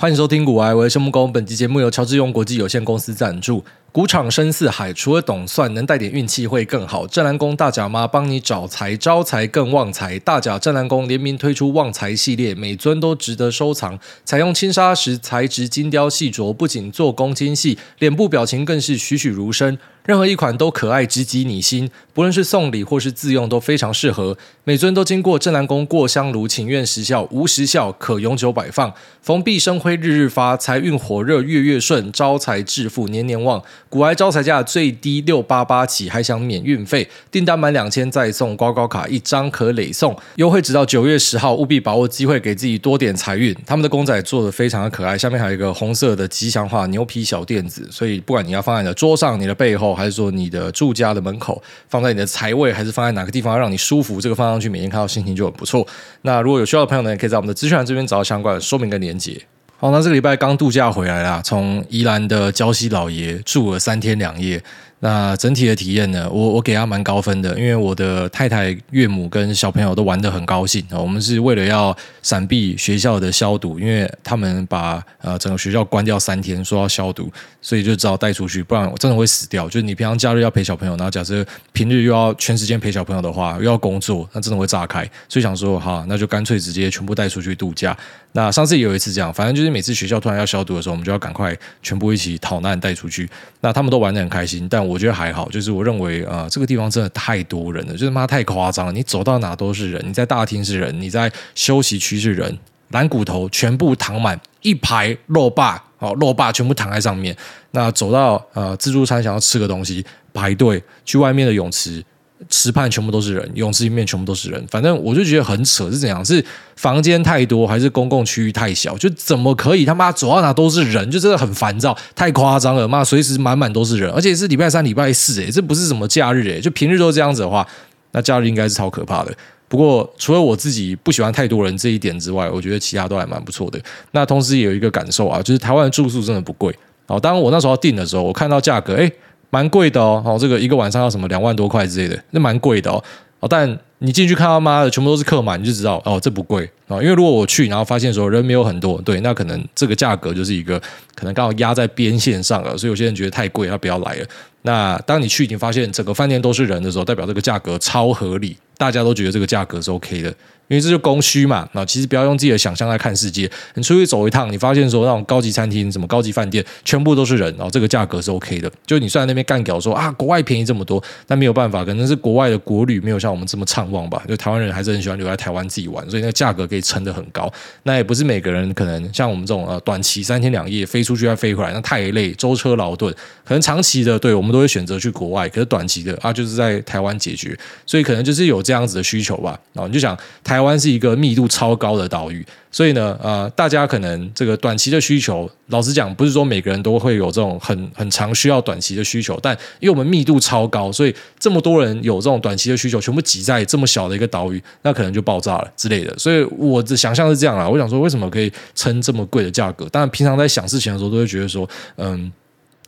欢迎收听《古玩我是木工》，本期节目由乔治庸国际有限公司赞助。股场深似海，除了懂算，能带点运气会更好。正蓝宫大甲妈帮你找财，招财更旺财。大甲正蓝宫联名推出旺财系列，每尊都值得收藏。采用轻砂石材质，精雕细琢，不仅做工精细，脸部表情更是栩栩如生。任何一款都可爱，直击你心。不论是送礼或是自用，都非常适合。每尊都经过正蓝宫过香炉请愿时效，无时效可永久摆放。逢必生辉，日日发，财运火热，月月顺，招财致富，年年旺。古埃招财价最低六八八起，还享免运费。订单满两千再送刮刮卡一张，可累送。优惠直到九月十号，务必把握机会，给自己多点财运。他们的公仔做的非常的可爱，下面还有一个红色的吉祥话牛皮小垫子，所以不管你要放在你的桌上、你的背后。还是说你的住家的门口，放在你的财位，还是放在哪个地方让你舒服？这个放上去，每天看到心情就很不错。那如果有需要的朋友呢，也可以在我们的资讯栏这边找到相关的说明跟连接。好，那这个礼拜刚度假回来啦，从宜兰的礁溪老爷住了三天两夜。那整体的体验呢，我我给他蛮高分的，因为我的太太、岳母跟小朋友都玩得很高兴。我们是为了要闪避学校的消毒，因为他们把呃整个学校关掉三天，说要消毒，所以就只好带出去，不然我真的会死掉。就是你平常假日要陪小朋友，然后假设平日又要全时间陪小朋友的话，又要工作，那真的会炸开。所以想说，哈，那就干脆直接全部带出去度假。那上次也有一次这样，反正就是每次学校突然要消毒的时候，我们就要赶快全部一起逃难带出去。那他们都玩得很开心，但我觉得还好，就是我认为啊、这个地方真的太多人了，就是妈太夸张了。你走到哪都是人，你在大厅是人，你在休息区是人，蓝骨头全部躺满一排肉霸，哦，肉霸全部躺在上面。那走到呃自助餐想要吃个东西，排队去外面的泳池。池畔全部都是人，泳池里面全部都是人，反正我就觉得很扯，是怎样？是房间太多，还是公共区域太小？就怎么可以他妈走到哪都是人？就真的很烦躁，太夸张了，妈随时满满都是人，而且是礼拜三、礼拜四，诶，这不是什么假日，诶，就平日都这样子的话，那假日应该是超可怕的。不过除了我自己不喜欢太多人这一点之外，我觉得其他都还蛮不错的。那同时也有一个感受啊，就是台湾的住宿真的不贵。好，当我那时候订的时候，我看到价格，诶。蛮贵的哦，哦，这个一个晚上要什么两万多块之类的，那蛮贵的哦。哦，但你进去看到妈的全部都是客满，你就知道哦，这不贵啊。因为如果我去，然后发现说人没有很多，对，那可能这个价格就是一个可能刚好压在边线上了，所以有些人觉得太贵，他不要来了。那当你去已经发现整个饭店都是人的时候，代表这个价格超合理，大家都觉得这个价格是 OK 的。因为这就供需嘛，那其实不要用自己的想象来看世界。你出去走一趟，你发现说那种高级餐厅、什么高级饭店，全部都是人，然后这个价格是 OK 的。就你虽然那边干屌说啊，国外便宜这么多，但没有办法，可能是国外的国旅没有像我们这么畅旺吧。就台湾人还是很喜欢留在台湾自己玩，所以那个价格可以撑得很高。那也不是每个人可能像我们这种呃短期三天两夜飞出去再飞回来，那太累，舟车劳顿。可能长期的，对我们都会选择去国外，可是短期的啊，就是在台湾解决。所以可能就是有这样子的需求吧。然后你就想，台湾是一个密度超高的岛屿，所以呢，呃，大家可能这个短期的需求，老实讲，不是说每个人都会有这种很很长需要短期的需求，但因为我们密度超高，所以这么多人有这种短期的需求，全部挤在这么小的一个岛屿，那可能就爆炸了之类的。所以我的想象是这样啦，我想说，为什么可以撑这么贵的价格？当然，平常在想事情的时候，都会觉得说，嗯。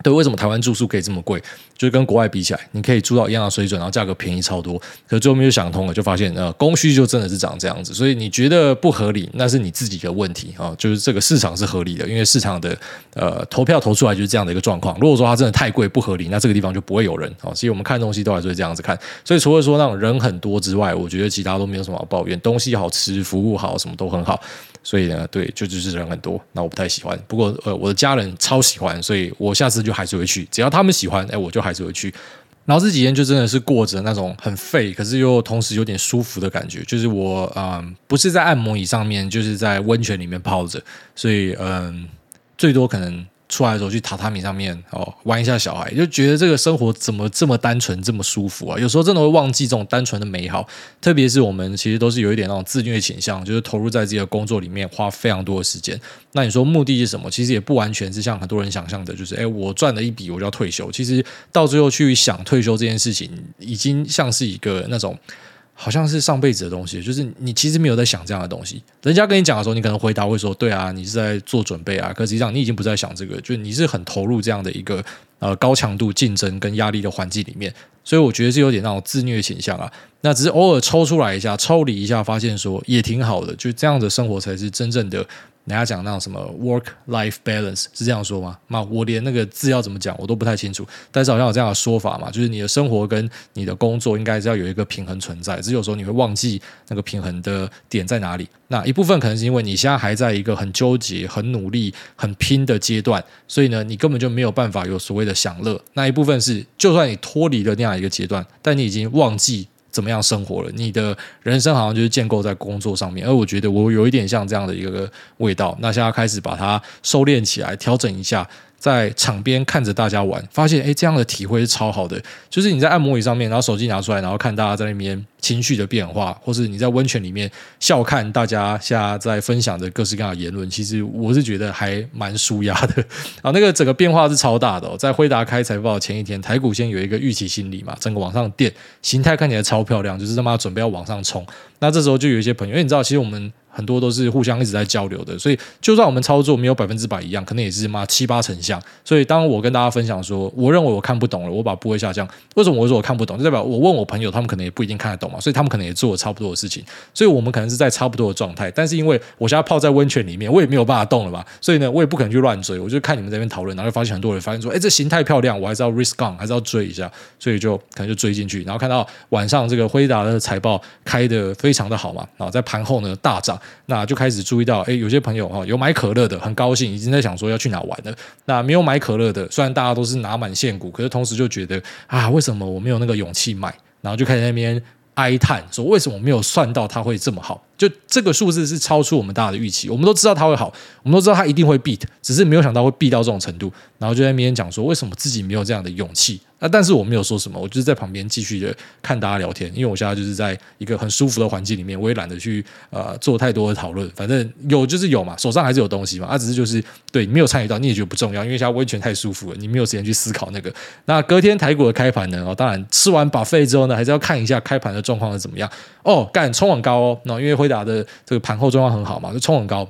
对，为什么台湾住宿可以这么贵？就是跟国外比起来，你可以住到一样的水准，然后价格便宜超多。可是最后面就想通了，就发现呃，供需就真的是长这样子。所以你觉得不合理，那是你自己的问题啊。就是这个市场是合理的，因为市场的呃投票投出来就是这样的一个状况。如果说它真的太贵不合理，那这个地方就不会有人啊。其实我们看东西都还是会这样子看。所以除了说那种人很多之外，我觉得其他都没有什么好抱怨。东西好吃，服务好，什么都很好。所以呢，对，就就是人很多，那我不太喜欢。不过，呃，我的家人超喜欢，所以我下次就还是会去。只要他们喜欢，哎，我就还是会去。然后这几天就真的是过着那种很废，可是又同时有点舒服的感觉。就是我，嗯，不是在按摩椅上面，就是在温泉里面泡着，所以，嗯，最多可能。出来的时候去榻榻米上面哦玩一下小孩，就觉得这个生活怎么这么单纯这么舒服啊？有时候真的会忘记这种单纯的美好，特别是我们其实都是有一点那种自虐倾向，就是投入在自己的工作里面花非常多的时间。那你说目的是什么？其实也不完全是像很多人想象的，就是诶，我赚了一笔我就要退休。其实到最后去想退休这件事情，已经像是一个那种。好像是上辈子的东西，就是你其实没有在想这样的东西。人家跟你讲的时候，你可能回答会说：“对啊，你是在做准备啊。”可实际上你已经不再想这个，就你是很投入这样的一个呃高强度竞争跟压力的环境里面。所以我觉得是有点那种自虐倾向啊。那只是偶尔抽出来一下，抽离一下，发现说也挺好的。就这样的生活才是真正的人家讲那种什么 work life balance 是这样说吗？那我连那个字要怎么讲我都不太清楚，但是好像有这样的说法嘛，就是你的生活跟你的工作应该是要有一个平衡存在，只有时候你会忘记那个平衡的点在哪里。那一部分可能是因为你现在还在一个很纠结、很努力、很拼的阶段，所以呢，你根本就没有办法有所谓的享乐。那一部分是，就算你脱离了那样一个阶段，但你已经忘记。怎么样生活了？你的人生好像就是建构在工作上面，而我觉得我有一点像这样的一个味道。那现在开始把它收敛起来，调整一下。在场边看着大家玩，发现诶，这样的体会是超好的。就是你在按摩椅上面，然后手机拿出来，然后看大家在那边情绪的变化，或是你在温泉里面笑看大家现在在分享的各式各样的言论，其实我是觉得还蛮舒压的。啊，那个整个变化是超大的哦。在辉达开财报前一天，台股先有一个预期心理嘛，整个往上垫，形态看起来超漂亮，就是他妈准备要往上冲。那这时候就有一些朋友，因为你知道，其实我们。很多都是互相一直在交流的，所以就算我们操作没有百分之百一样，可能也是嘛七八成像。所以当我跟大家分享说，我认为我看不懂了，我把部位下降。为什么我说我看不懂？就代表我问我朋友，他们可能也不一定看得懂嘛，所以他们可能也做了差不多的事情。所以我们可能是在差不多的状态，但是因为我现在泡在温泉里面，我也没有办法动了吧？所以呢，我也不可能去乱追。我就看你们这边讨论，然后就发现很多人发现说，哎，这形态漂亮，我还是要 risk on，还是要追一下。所以就可能就追进去，然后看到晚上这个辉达的财报开得非常的好嘛，然后在盘后呢大涨，那就开始。注意到，哎，有些朋友哈有买可乐的，很高兴，已经在想说要去哪玩了。那没有买可乐的，虽然大家都是拿满现股，可是同时就觉得啊，为什么我没有那个勇气买？然后就开始在那边哀叹说，为什么没有算到它会这么好？就这个数字是超出我们大家的预期。我们都知道它会好，我们都知道它一定会 beat，只是没有想到会 beat 到这种程度。然后就在那边讲说，为什么自己没有这样的勇气？那但是我没有说什么，我就是在旁边继续的看大家聊天，因为我现在就是在一个很舒服的环境里面，我也懒得去呃做太多的讨论，反正有就是有嘛，手上还是有东西嘛，啊，只是就是对你没有参与到，你也觉得不重要，因为现在温泉太舒服了，你没有时间去思考那个。那隔天台股的开盘呢？哦，当然吃完把费之后呢，还是要看一下开盘的状况是怎么样。哦，干冲很高哦，那因为辉达的这个盘后状况很好嘛，就冲很高。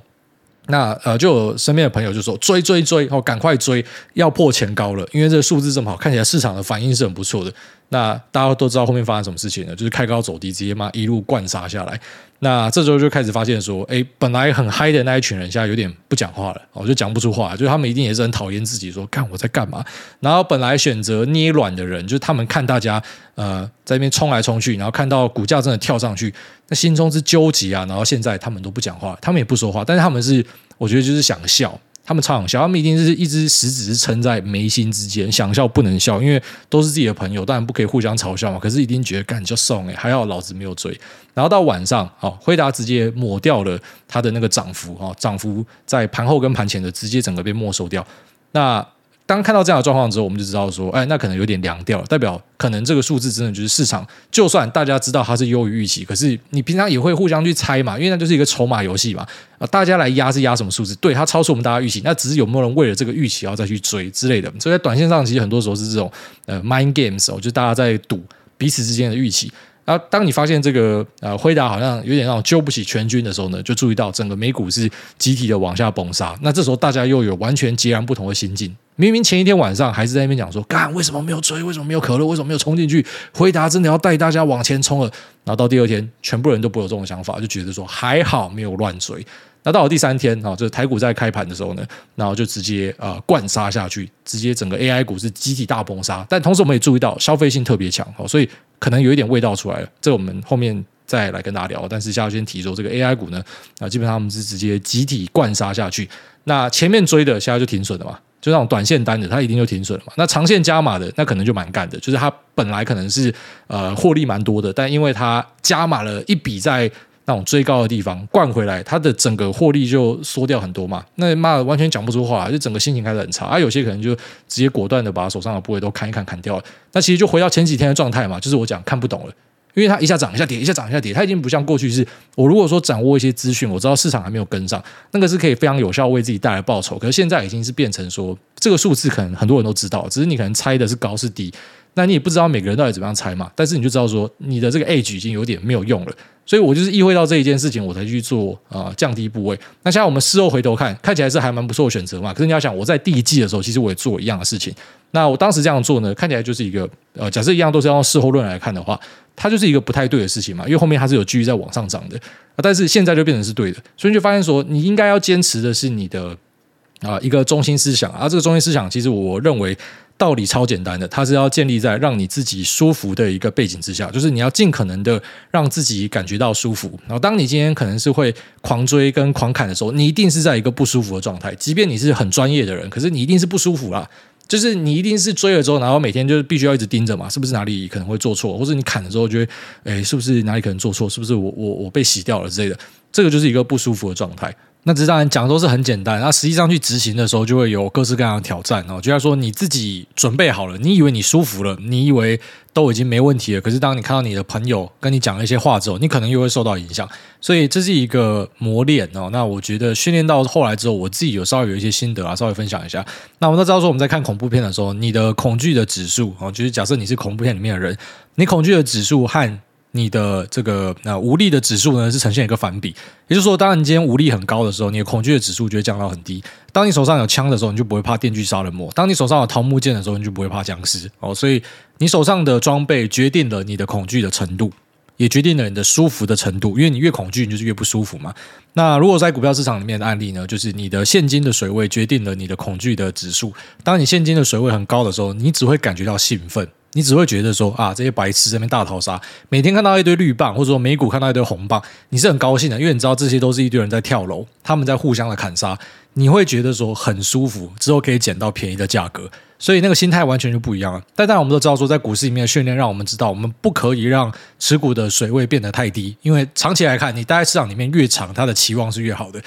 那呃，就有身边的朋友就说追追追，哦，赶快追，要破前高了，因为这个数字这么好，看起来市场的反应是很不错的。那大家都知道后面发生什么事情了？就是开高走低，直接嘛一路灌杀下来。那这时候就开始发现说，哎，本来很嗨的那一群人，现在有点不讲话了，我就讲不出话，就是他们一定也是很讨厌自己，说干我在干嘛？然后本来选择捏软的人，就是他们看大家呃在那边冲来冲去，然后看到股价真的跳上去，那心中是纠结啊。然后现在他们都不讲话，他们也不说话，但是他们是我觉得就是想笑。他们超想笑，他们一定是一只食指是撑在眉心之间，想笑不能笑，因为都是自己的朋友，当然不可以互相嘲笑嘛。可是一定觉得干就送哎，还好老子没有追。然后到晚上，哦，辉达直接抹掉了他的那个涨幅，哦，涨幅在盘后跟盘前的直接整个被没收掉。那当看到这样的状况之后，我们就知道说，哎，那可能有点凉掉了，代表可能这个数字真的就是市场，就算大家知道它是优于预期，可是你平常也会互相去猜嘛，因为那就是一个筹码游戏嘛。啊，大家来压是压什么数字？对，它超出我们大家预期，那只是有没有人为了这个预期然后再去追之类的。所以在短线上，其实很多时候是这种呃 mind games 哦，就大家在赌彼此之间的预期。然后当你发现这个呃辉达好像有点让我揪不起全军的时候呢，就注意到整个美股是集体的往下崩杀。那这时候大家又有完全截然不同的心境。明明前一天晚上还是在那边讲说，干为什么没有追？为什么没有可乐？为什么没有冲进去？辉达真的要带大家往前冲了。然后到第二天，全部人都不有这种想法，就觉得说还好没有乱追。那到了第三天啊，就是台股在开盘的时候呢，然后就直接呃灌杀下去，直接整个 AI 股是集体大崩杀。但同时我们也注意到消费性特别强，所以可能有一点味道出来了。这我们后面再来跟大家聊。但是现在先提说这个 AI 股呢，啊基本上我们是直接集体灌杀下去。那前面追的现在就停损了嘛。就那种短线单的，它一定就停损了嘛。那长线加码的，那可能就蛮干的。就是它本来可能是呃获利蛮多的，但因为它加码了一笔在那种追高的地方灌回来，它的整个获利就缩掉很多嘛。那妈的完全讲不出话，就整个心情开始很差。啊，有些可能就直接果断的把手上的部位都砍一砍砍掉了。那其实就回到前几天的状态嘛，就是我讲看不懂了。因为它一下涨一下跌，一下涨一下跌，它已经不像过去是，我如果说掌握一些资讯，我知道市场还没有跟上，那个是可以非常有效为自己带来报酬。可是现在已经是变成说，这个数字可能很多人都知道，只是你可能猜的是高是低。那你也不知道每个人到底怎么样猜嘛。但是你就知道说，你的这个 edge 已经有点没有用了。所以我就是意会到这一件事情，我才去做啊、降低部位。那现在我们事后回头看，看起来是还蛮不错的选择嘛。可是你要想，我在第一季的时候，其实我也做一样的事情。那我当时这样做呢，看起来就是一个呃，假设一样都是要用事后论来看的话，它就是一个不太对的事情嘛。因为后面它是有继续在往上涨的，但是现在就变成是对的。所以你就发现说，你应该要坚持的是你的啊、一个中心思想啊。这个中心思想，其实我认为。道理超简单的，它是要建立在让你自己舒服的一个背景之下，就是你要尽可能的让自己感觉到舒服。然后，当你今天可能是会狂追跟狂砍的时候，你一定是在一个不舒服的状态。即便你是很专业的人，可是你一定是不舒服啦。就是你一定是追了之后，然后每天就是必须要一直盯着嘛，是不是哪里可能会做错，或者你砍了之后觉得，哎，是不是哪里可能做错？是不是我我我被洗掉了之类的？这个就是一个不舒服的状态。那这当然讲都是很简单，那实际上去执行的时候，就会有各式各样的挑战哦。就像说你自己准备好了，你以为你舒服了，你以为都已经没问题了，可是当你看到你的朋友跟你讲了一些话之后，你可能又会受到影响。所以这是一个磨练哦。那我觉得训练到后来之后，我自己有稍微有一些心得啊，稍微分享一下。那我们都知道说，我们在看恐怖片的时候，你的恐惧的指数哦，就是假设你是恐怖片里面的人，你恐惧的指数和你的这个呃无力的指数呢，是呈现一个反比，也就是说，当你今天无力很高的时候，你的恐惧的指数就会降到很低。当你手上有枪的时候，你就不会怕电锯杀人魔；当你手上有桃木剑的时候，你就不会怕僵尸哦。所以你手上的装备决定了你的恐惧的程度，也决定了你的舒服的程度。因为你越恐惧，你就是越不舒服嘛。那如果在股票市场里面的案例呢，就是你的现金的水位决定了你的恐惧的指数。当你现金的水位很高的时候，你只会感觉到兴奋。你只会觉得说啊，这些白痴这边大逃杀，每天看到一堆绿棒，或者说美股看到一堆红棒，你是很高兴的，因为你知道这些都是一堆人在跳楼，他们在互相的砍杀，你会觉得说很舒服，之后可以捡到便宜的价格，所以那个心态完全就不一样了。但当然我们都知道说，在股市里面的训练让我们知道，我们不可以让持股的水位变得太低，因为长期来看，你待在市场里面越长，它的期望是越好的。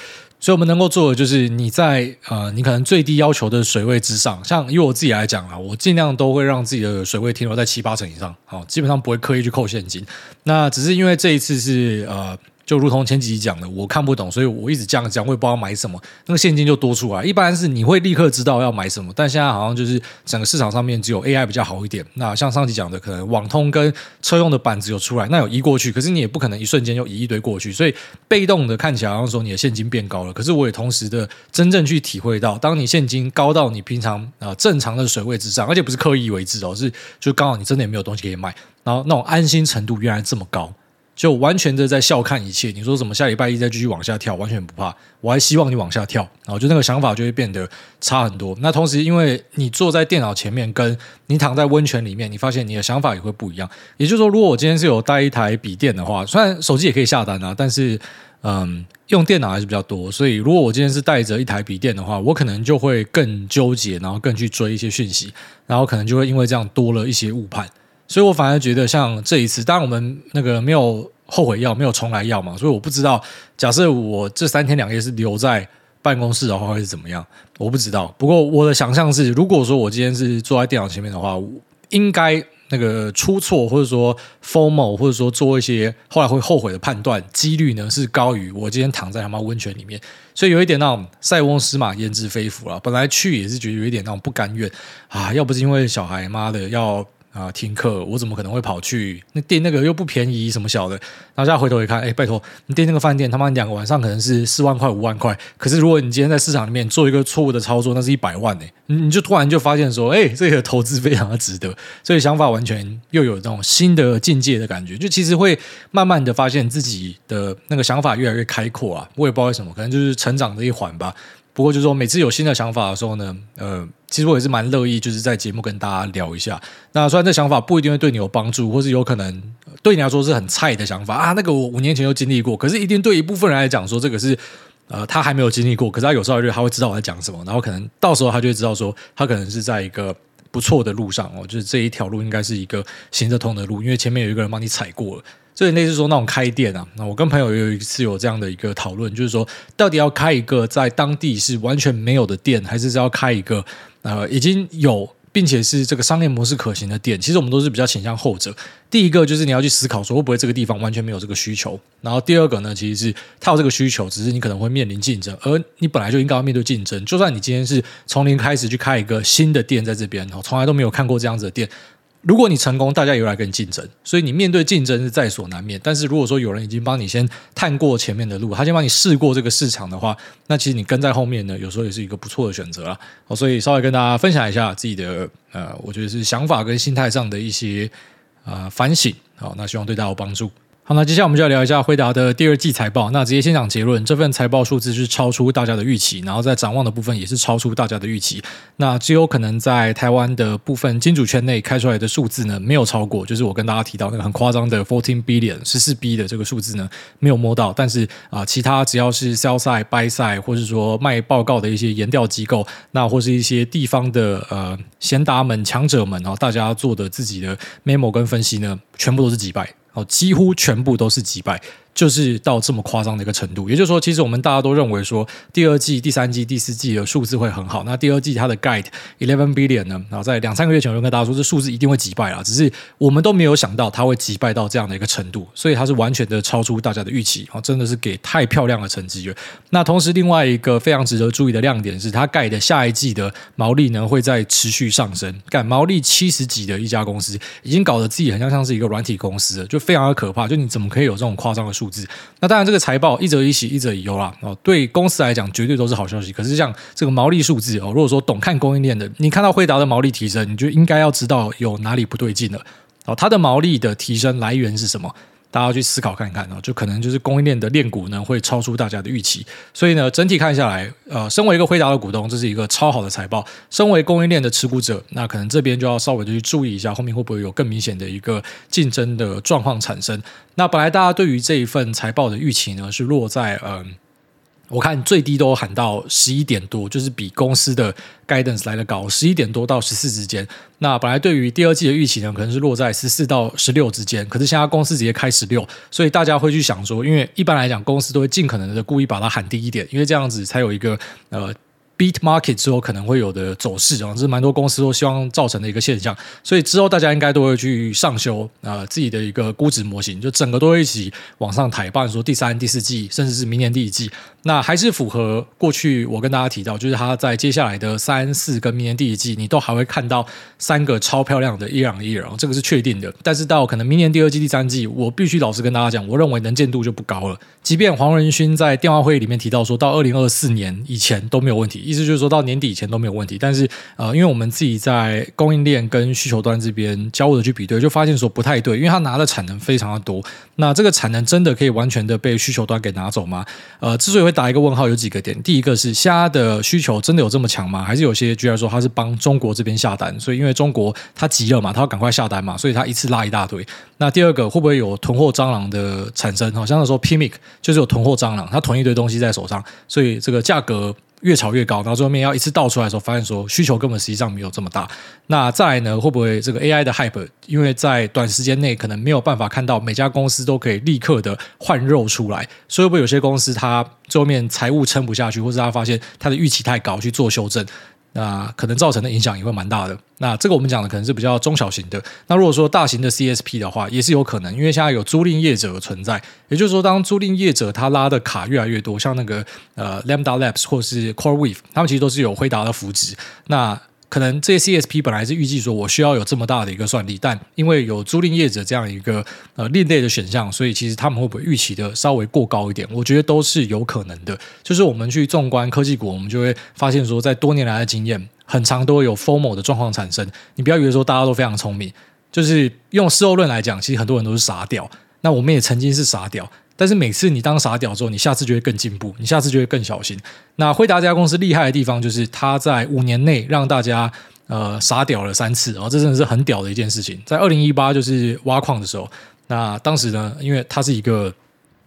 所以，我们能够做的就是你在呃，你可能最低要求的水位之上，像以我自己来讲啊，我尽量都会让自己的水位停留在七八成以上，好，基本上不会刻意去扣现金。那只是因为这一次是呃。就如同前几集讲的，我看不懂，所以我一直这样讲，我也不知道买什么，那个现金就多出来。一般是你会立刻知道要买什么，但现在好像就是整个市场上面只有 AI 比较好一点。那像上集讲的，可能网通跟车用的板子有出来，那有移过去，可是你也不可能一瞬间就移一堆过去，所以被动的看起来好像说你的现金变高了，可是我也同时的真正去体会到，当你现金高到你平常啊、呃、正常的水位之上，而且不是刻意为之哦，是就刚好你真的也没有东西可以卖，然后那种安心程度原来这么高。就完全的在笑看一切，你说什么下礼拜一再继续往下跳，完全不怕。我还希望你往下跳，然后就那个想法就会变得差很多。那同时，因为你坐在电脑前面，跟你躺在温泉里面，你发现你的想法也会不一样。也就是说，如果我今天是有带一台笔电的话，虽然手机也可以下单啊，但是嗯，用电脑还是比较多。所以，如果我今天是带着一台笔电的话，我可能就会更纠结，然后更去追一些讯息，然后可能就会因为这样多了一些误判。所以我反而觉得，像这一次，当然我们那个没有后悔药，没有重来药嘛，所以我不知道，假设我这三天两夜是留在办公室的话，会是怎么样？我不知道。不过我的想象是，如果说我今天是坐在电脑前面的话，应该那个出错，或者说 FOMO，或者说做一些后来会后悔的判断，几率呢是高于我今天躺在他妈温泉里面。所以有一点那种塞翁失马焉知非福了。本来去也是觉得有一点那种不甘愿啊，要不是因为小孩妈的要。啊，听课我怎么可能会跑去那订那个又不便宜什么小的？然后现在回头一看，哎，拜托你订那个饭店，他妈两个晚上可能是四万块五万块。可是如果你今天在市场里面做一个错误的操作，那是一百万呢。你你就突然就发现说，哎，这个投资非常的值得。所以想法完全又有这种新的境界的感觉，就其实会慢慢的发现自己的那个想法越来越开阔啊。我也不知道为什么，可能就是成长的一环吧。不过就是说，每次有新的想法的时候呢，呃，其实我也是蛮乐意，就是在节目跟大家聊一下。那虽然这想法不一定会对你有帮助，或是有可能对你来说是很菜的想法啊，那个我五年前就经历过，可是一定对一部分人来讲说，这个是呃他还没有经历过，可是他有朝一日他会知道我在讲什么，然后可能到时候他就会知道说，他可能是在一个不错的路上哦，就是这一条路应该是一个行得通的路，因为前面有一个人帮你踩过了。所以类似说那种开店啊，那我跟朋友有一次有这样的一个讨论，就是说到底要开一个在当地是完全没有的店，还是要开一个呃已经有并且是这个商业模式可行的店？其实我们都是比较倾向后者。第一个就是你要去思考说会不会这个地方完全没有这个需求，然后第二个呢，其实是它有这个需求，只是你可能会面临竞争，而你本来就应该要面对竞争。就算你今天是从零开始去开一个新的店在这边，从来都没有看过这样子的店。如果你成功，大家也会来跟你竞争，所以你面对竞争是在所难免。但是如果说有人已经帮你先探过前面的路，他先帮你试过这个市场的话，那其实你跟在后面呢，有时候也是一个不错的选择啊。所以稍微跟大家分享一下自己的呃，我觉得是想法跟心态上的一些啊、反省。好，那希望对大家有帮助。好，那接下来我们就要聊一下辉达的第二季财报。那直接先讲结论，这份财报数字是超出大家的预期，然后在展望的部分也是超出大家的预期。那只有可能在台湾的部分金主圈内开出来的数字呢，没有超过，就是我跟大家提到那个很夸张的 fourteen billion 十四 B 的这个数字呢，没有摸到。但是啊、其他只要是 sell side buy side，或是说卖报告的一些研调机构，那或是一些地方的呃贤达们、强者们啊，大家做的自己的 memo 跟分析呢，全部都是击败。哦，几乎全部都是击败。就是到这么夸张的一个程度，也就是说，其实我们大家都认为说，第二季、第三季、第四季的数字会很好。那第二季它的 guide eleven billion 呢？然后在两三个月前我就跟大家说，这数字一定会击败了，只是我们都没有想到它会击败到这样的一个程度，所以它是完全的超出大家的预期。哦，真的是给太漂亮的成绩了。那同时，另外一个非常值得注意的亮点是，它 guide 的下一季的毛利呢会在持续上升。干毛利七十几的一家公司，已经搞得自己很像像是一个软体公司，就非常的可怕。就你怎么可以有这种夸张的数数字？那当然，这个财报一则一喜，一则一忧啦。哦，对公司来讲，绝对都是好消息。可是，像这个毛利数字哦，如果说懂看供应链的，你看到惠达的毛利提升，你就应该要知道有哪里不对劲了。哦，它的毛利的提升来源是什么？大家要去思考看看啊，就可能就是供应链的链股呢会超出大家的预期，所以呢，整体看下来，呃，身为一个辉达的股东，这是一个超好的财报；身为供应链的持股者，那可能这边就要稍微的去注意一下，后面会不会有更明显的一个竞争的状况产生。那本来大家对于这一份财报的预期呢，是落在嗯。我看最低都喊到十一点多，就是比公司的 guidance 来的高，十一点多到十四之间。那本来对于第二季的预期呢，可能是落在十四到十六之间，可是现在公司直接开十六，所以大家会去想说，因为一般来讲，公司都会尽可能的故意把它喊低一点，因为这样子才有一个呃。Beat market 之后可能会有的走势啊，这是蛮多公司都希望造成的一个现象，所以之后大家应该都会去上修啊、呃、自己的一个估值模型，就整个都会一起往上抬，包括说第三、第四季，甚至是明年第一季，那还是符合过去我跟大家提到，就是它在接下来的三四跟明年第一季，你都还会看到三个超漂亮的 year on year，这个是确定的。但是到可能明年第二季、第三季，我必须老实跟大家讲，我认为能见度就不高了。即便黄仁勋在电话会议里面提到说到二零二四年以前都没有问题。意思就是说到年底以前都没有问题，但是呃，因为我们自己在供应链跟需求端这边交互的去比对，就发现说不太对，因为它拿的产能非常的多，那这个产能真的可以完全的被需求端给拿走吗？呃，之所以会打一个问号，有几个点，第一个是现在的需求真的有这么强吗？还是有些居然说他是帮中国这边下单，所以因为中国他急了嘛，他要赶快下单嘛，所以他一次拉一大堆。那第二个会不会有囤货蟑螂的产生？好像是说 PMIC 就是有囤货蟑螂，他囤一堆东西在手上，所以这个价格。越炒越高，然后最后面要一次倒出来的时候，发现说需求根本实际上没有这么大。那再来呢，会不会这个 AI 的 hype，因为在短时间内可能没有办法看到每家公司都可以立刻的换肉出来，所以会不会有些公司它最后面财务撑不下去，或者它发现它的预期太高去做修正？那可能造成的影响也会蛮大的。那这个我们讲的可能是比较中小型的。那如果说大型的 CSP 的话，也是有可能，因为现在有租赁业者的存在。也就是说，当租赁业者他拉的卡越来越多，像那个呃 Lambda Labs 或是 CoreWeave，他们其实都是有辉达的扶持。那可能这些 CSP 本来是预计说我需要有这么大的一个算力，但因为有租赁业者这样一个呃另类的选项，所以其实他们会不会预期的稍微过高一点？我觉得都是有可能的。就是我们去纵观科技股，我们就会发现说，在多年来的经验，很常都会有 formal 的状况产生。你不要以为说大家都非常聪明，就是用事后论来讲，其实很多人都是傻屌。那我们也曾经是傻屌。但是每次你当傻屌之后，你下次就会更进步，你下次就会更小心。那辉达这家公司厉害的地方，就是它在五年内让大家呃傻屌了三次，然后这真的是很屌的一件事情。在二零一八就是挖矿的时候，那当时呢，因为它是一个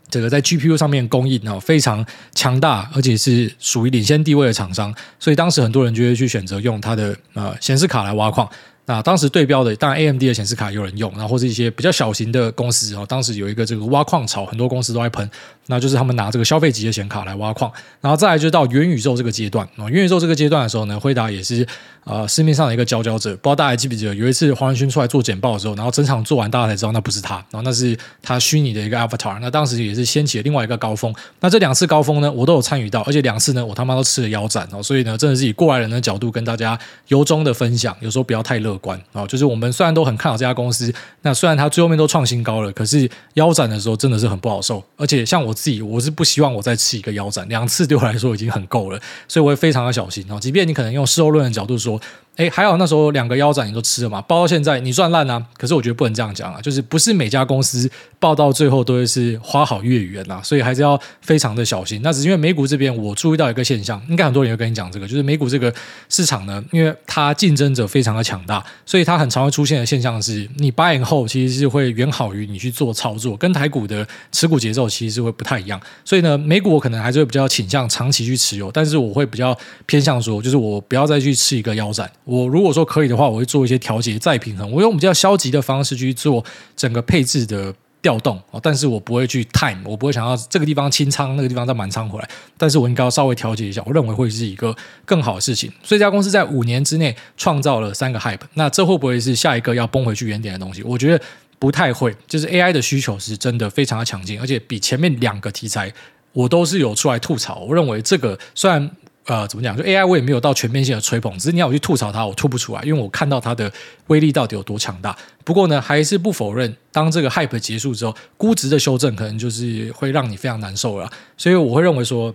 这个在 GPU 上面供应啊非常强大，而且是属于领先地位的厂商，所以当时很多人就会去选择用它的呃显示卡来挖矿。那当时对标的，当然 AMD 的显示卡有人用，然后或是一些比较小型的公司，然后当时有一个这个挖矿潮，很多公司都在喷，那就是他们拿这个消费级的显卡来挖矿，然后再来就到元宇宙这个阶段，啊，元宇宙这个阶段的时候呢，辉达也是呃市面上的一个佼佼者，不知道大家还记不记得，有一次黄仁勋出来做简报的时候，然后整场做完，大家才知道那不是他，然后那是他虚拟的一个 avatar，那当时也是掀起了另外一个高峰，那这两次高峰呢，我都有参与到，而且两次呢，我他妈都吃了腰斩哦，所以呢，真的是以过来人的角度跟大家由衷的分享，有时候不要太乐观啊。就是我们虽然都很看好这家公司，那虽然它最后面都创新高了，可是腰斩的时候真的是很不好受。而且像我自己，我是不希望我再吃一个腰斩，两次对我来说已经很够了，所以我会非常的小心啊。即便你可能用事后论的角度说。哎，还好那时候两个腰斩你都吃了嘛，包到现在你赚烂啊。可是我觉得不能这样讲啊，就是不是每家公司报到最后都会是花好月圆呐，所以还是要非常的小心。那只是因为美股这边我注意到一个现象，应该很多人会跟你讲这个，就是美股这个市场呢，因为它竞争者非常的强大，所以它很常会出现的现象是，你 buy 后其实是会远好于你去做操作，跟台股的持股节奏其实是会不太一样。所以呢，美股我可能还是会比较倾向长期去持有，但是我会比较偏向说，就是我不要再去吃一个腰斩。我如果说可以的话，我会做一些调节再平衡。我用比较消极的方式去做整个配置的调动，但是我不会去 time，我不会想要这个地方清仓，那个地方再满仓回来。但是我应该要稍微调节一下，我认为会是一个更好的事情。所以这家公司在五年之内创造了三个 hype，那这会不会是下一个要崩回去原点的东西？我觉得不太会。就是 AI 的需求是真的非常的强劲，而且比前面两个题材我都是有出来吐槽。我认为这个虽然。呃，怎么讲？就 AI 我也没有到全面性的吹捧，只是你要我去吐槽它，我吐不出来，因为我看到它的威力到底有多强大。不过呢，还是不否认，当这个 hype 结束之后，估值的修正可能就是会让你非常难受了。所以我会认为说，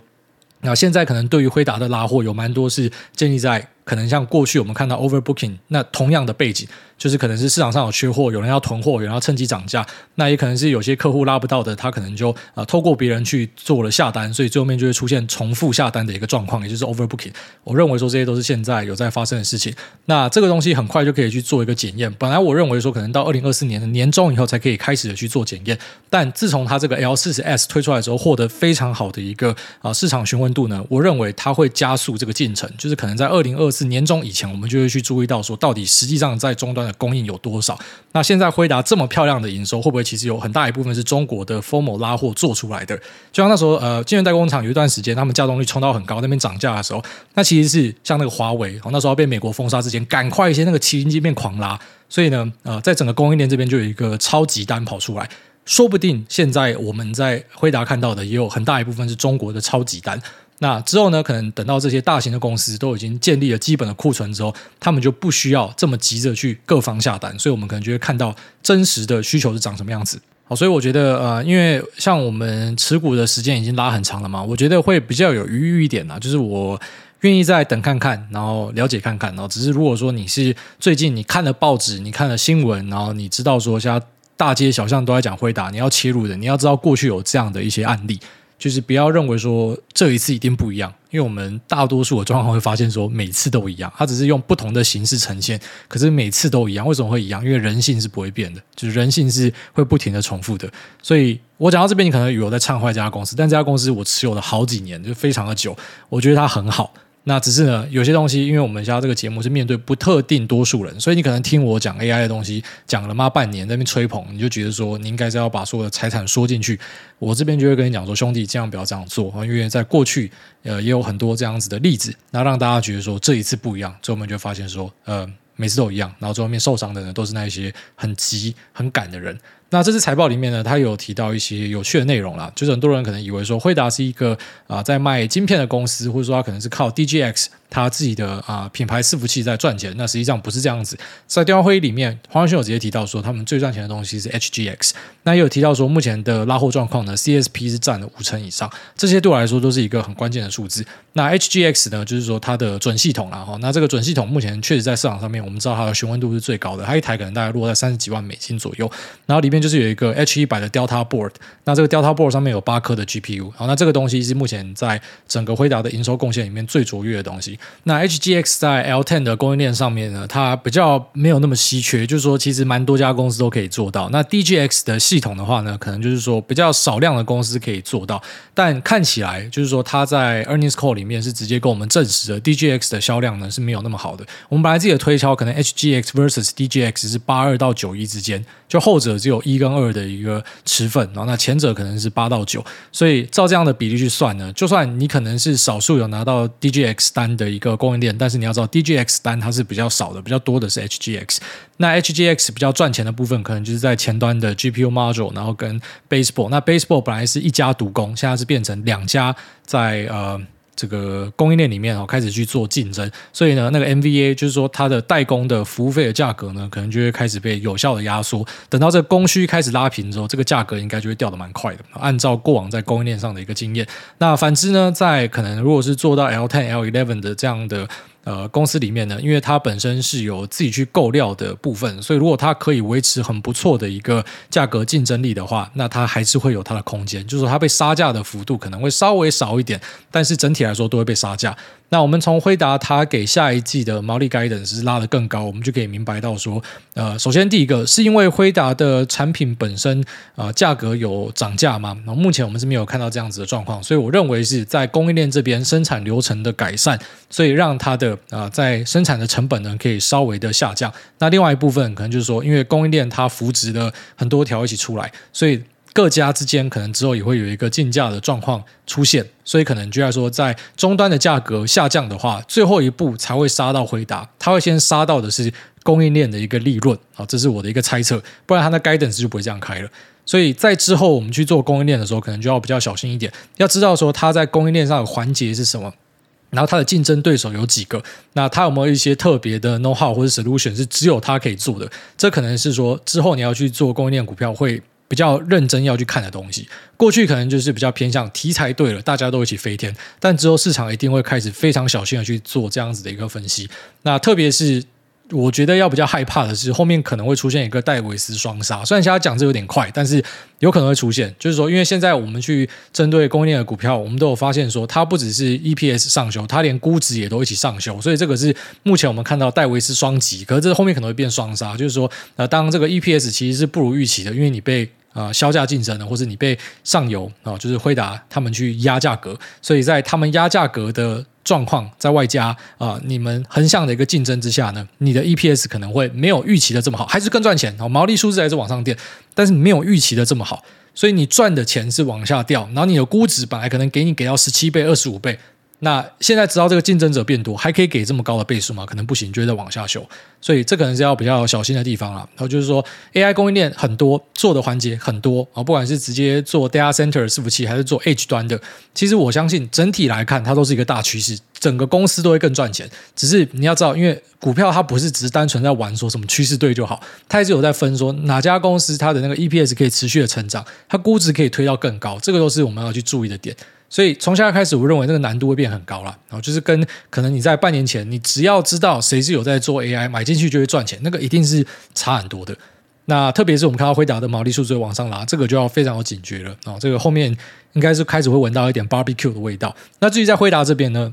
那现在可能对于辉达的拉货有蛮多是建立在可能像过去我们看到 overbooking 那同样的背景。就是可能是市场上有缺货，有人要囤货，有人要趁机涨价，那也可能是有些客户拉不到的，他可能就啊、透过别人去做了下单，所以最后面就会出现重复下单的一个状况，也就是 overbooking。我认为说这些都是现在有在发生的事情。那这个东西很快就可以去做一个检验。本来我认为说可能到二零二四年的年中以后才可以开始的去做检验，但自从它这个 L 四十 S 推出来之后，获得非常好的一个啊、市场询问度呢，我认为它会加速这个进程，就是可能在二零二四年中以前，我们就会去注意到说到底实际上在终端的供应有多少。那现在辉达这么漂亮的营收，会不会其实有很大一部分是中国的 Formo 拉货做出来的？就像那时候，呃，晶圆代工厂有一段时间，他们稼动率冲到很高，那边涨价的时候，那其实是像那个华为，那时候被美国封杀之前，赶快一些那个麒麟机变狂拉，所以呢，呃，在整个供应链这边就有一个超级单跑出来，说不定现在我们在辉达看到的，也有很大一部分是中国的超级单。那之后呢，可能等到这些大型的公司都已经建立了基本的库存之后，他们就不需要这么急着去各方下单，所以我们可能就会看到真实的需求是长什么样子。好，所以我觉得呃，因为像我们持股的时间已经拉很长了嘛，我觉得会比较有余裕一点啊，就是我愿意再等看看，然后了解看看，然后只是如果说你是最近你看了报纸，你看了新闻，然后你知道说现在大街小巷都在讲辉达，你要切入的，你要知道过去有这样的一些案例。就是不要认为说这一次一定不一样，因为我们大多数的状况会发现说每次都一样，它只是用不同的形式呈现，可是每次都一样。为什么会一样？因为人性是不会变的，就是人性是会不停的重复的。所以我讲到这边，你可能以为我在唱坏这家公司，但这家公司我持有了好几年，就非常的久，我觉得它很好。那只是呢，有些东西，因为我们家这个节目是面对不特定多数人，所以你可能听我讲 AI 的东西，讲了妈半年在那边吹捧，你就觉得说你应该是要把所有的财产说进去。我这边就会跟你讲说，兄弟，千万不要这样做！因为在过去，呃，也有很多这样子的例子，那让大家觉得说这一次不一样，最后面就发现说，呃，每次都一样，然后最后面受伤的人都是那一些很急很赶的人。那这次财报里面呢，它有提到一些有趣的内容啦，就是很多人可能以为说惠达是一个啊、在卖晶片的公司，或者说它可能是靠 DGX。他自己的啊品牌伺服器在赚钱，那实际上不是这样子。在电话会议里面，黄仁勋有直接提到说，他们最赚钱的东西是 HGX。那也有提到说，目前的拉货状况呢，CSP 是占了五成以上。这些对我来说都是一个很关键的数字。那 HGX 呢，就是说它的准系统啦哈。那这个准系统目前确实在市场上面，我们知道它的询问度是最高的，它一台可能大概落在三十几万美金左右。然后里面就是有一个 H 一百的 Delta Board，那这个 Delta Board 上面有八颗的 GPU。好，那这个东西是目前在整个辉达的营收贡献里面最卓越的东西。那 HGX 在 L10 的供应链上面呢，它比较没有那么稀缺，就是说其实蛮多家公司都可以做到。那 DGX 的系统的话呢，可能就是说比较少量的公司可以做到，但看起来就是说它在 Earnings Call 里面是直接跟我们证实的 DGX 的销量呢是没有那么好的。我们本来自己的推敲，可能 HGX versus DGX 是八二到九一之间，就后者只有一跟二的一个持份，然后那前者可能是八到九，所以照这样的比例去算呢，就算你可能是少数有拿到 DGX 单的一个供应链，但是你要知道，DGX 单它是比较少的，比较多的是 HGX。那 HGX 比较赚钱的部分，可能就是在前端的 GPU Module，然后跟 Baseball。那 Baseball 本来是一家独攻，现在是变成两家在呃这个供应链里面哦，开始去做竞争，所以呢，那个 MVA 就是说它的代工的服务费的价格呢，可能就会开始被有效的压缩。等到这个供需开始拉平之后，这个价格应该就会掉的蛮快的。按照过往在供应链上的一个经验，那反之呢，在可能如果是做到 L ten L eleven 的这样的。呃，公司里面呢，因为它本身是有自己去购料的部分，所以如果它可以维持很不错的一个价格竞争力的话，那它还是会有它的空间，就是说它被杀价的幅度可能会稍微少一点，但是整体来说都会被杀价。那我们从辉达它给下一季的毛利改善是拉得更高，我们就可以明白到说，呃，首先第一个是因为辉达的产品本身啊、呃、价格有涨价嘛，那目前我们是没有看到这样子的状况，所以我认为是在供应链这边生产流程的改善，所以让它的啊、呃、在生产的成本呢可以稍微的下降。那另外一部分可能就是说，因为供应链它扶植了很多条一起出来，所以。各家之间可能之后也会有一个竞价的状况出现，所以可能就要说，在终端的价格下降的话，最后一步才会杀到回答，它会先杀到的是供应链的一个利润啊，这是我的一个猜测，不然它的 guidance 就不会这样开了。所以在之后我们去做供应链的时候，可能就要比较小心一点，要知道说它在供应链上的环节是什么，然后它的竞争对手有几个，那它有没有一些特别的 know how 或者 solution 是只有它可以做的，这可能是说之后你要去做供应链股票会。比较认真要去看的东西，过去可能就是比较偏向题材对了，大家都一起飞天，但之后市场一定会开始非常小心的去做这样子的一个分析。那特别是我觉得要比较害怕的是，后面可能会出现一个戴维斯双杀。虽然现在讲这有点快，但是有可能会出现。就是说，因为现在我们去针对供应链的股票，我们都有发现说，它不只是 EPS 上修，它连估值也都一起上修。所以这个是目前我们看到戴维斯双击，可是这后面可能会变双杀。就是说，呃，当这个 EPS 其实是不如预期的，因为你被啊，销价竞争的，或者你被上游啊，就是辉达他们去压价格，所以在他们压价格的状况，在外加啊，你们横向的一个竞争之下呢，你的 EPS 可能会没有预期的这么好，还是更赚钱哦，毛利数字还是往上垫，但是没有预期的这么好，所以你赚的钱是往下掉，然后你的估值本来可能给你给到十七倍、二十五倍。那现在知道这个竞争者变多，还可以给这么高的倍数吗？可能不行，就会再往下修。所以这可能是要比较小心的地方了。然后就是说，AI 供应链很多做的环节很多啊，不管是直接做 data center 伺服器，还是做 edge 端的，其实我相信整体来看，它都是一个大趋势，整个公司都会更赚钱。只是你要知道，因为股票它不是只是单纯在玩说什么趋势对就好，它还是有在分说哪家公司它的那个 EPS 可以持续的成长，它估值可以推到更高，这个都是我们要去注意的点。所以从现在开始，我认为那个难度会变很高了。然后就是跟可能你在半年前，你只要知道谁是有在做 AI，买进去就会赚钱，那个一定是差很多的。那特别是我们看到辉达的毛利数字往上拉，这个就要非常有警觉了。啊，这个后面应该是开始会闻到一点 barbecue 的味道。那至于在辉达这边呢，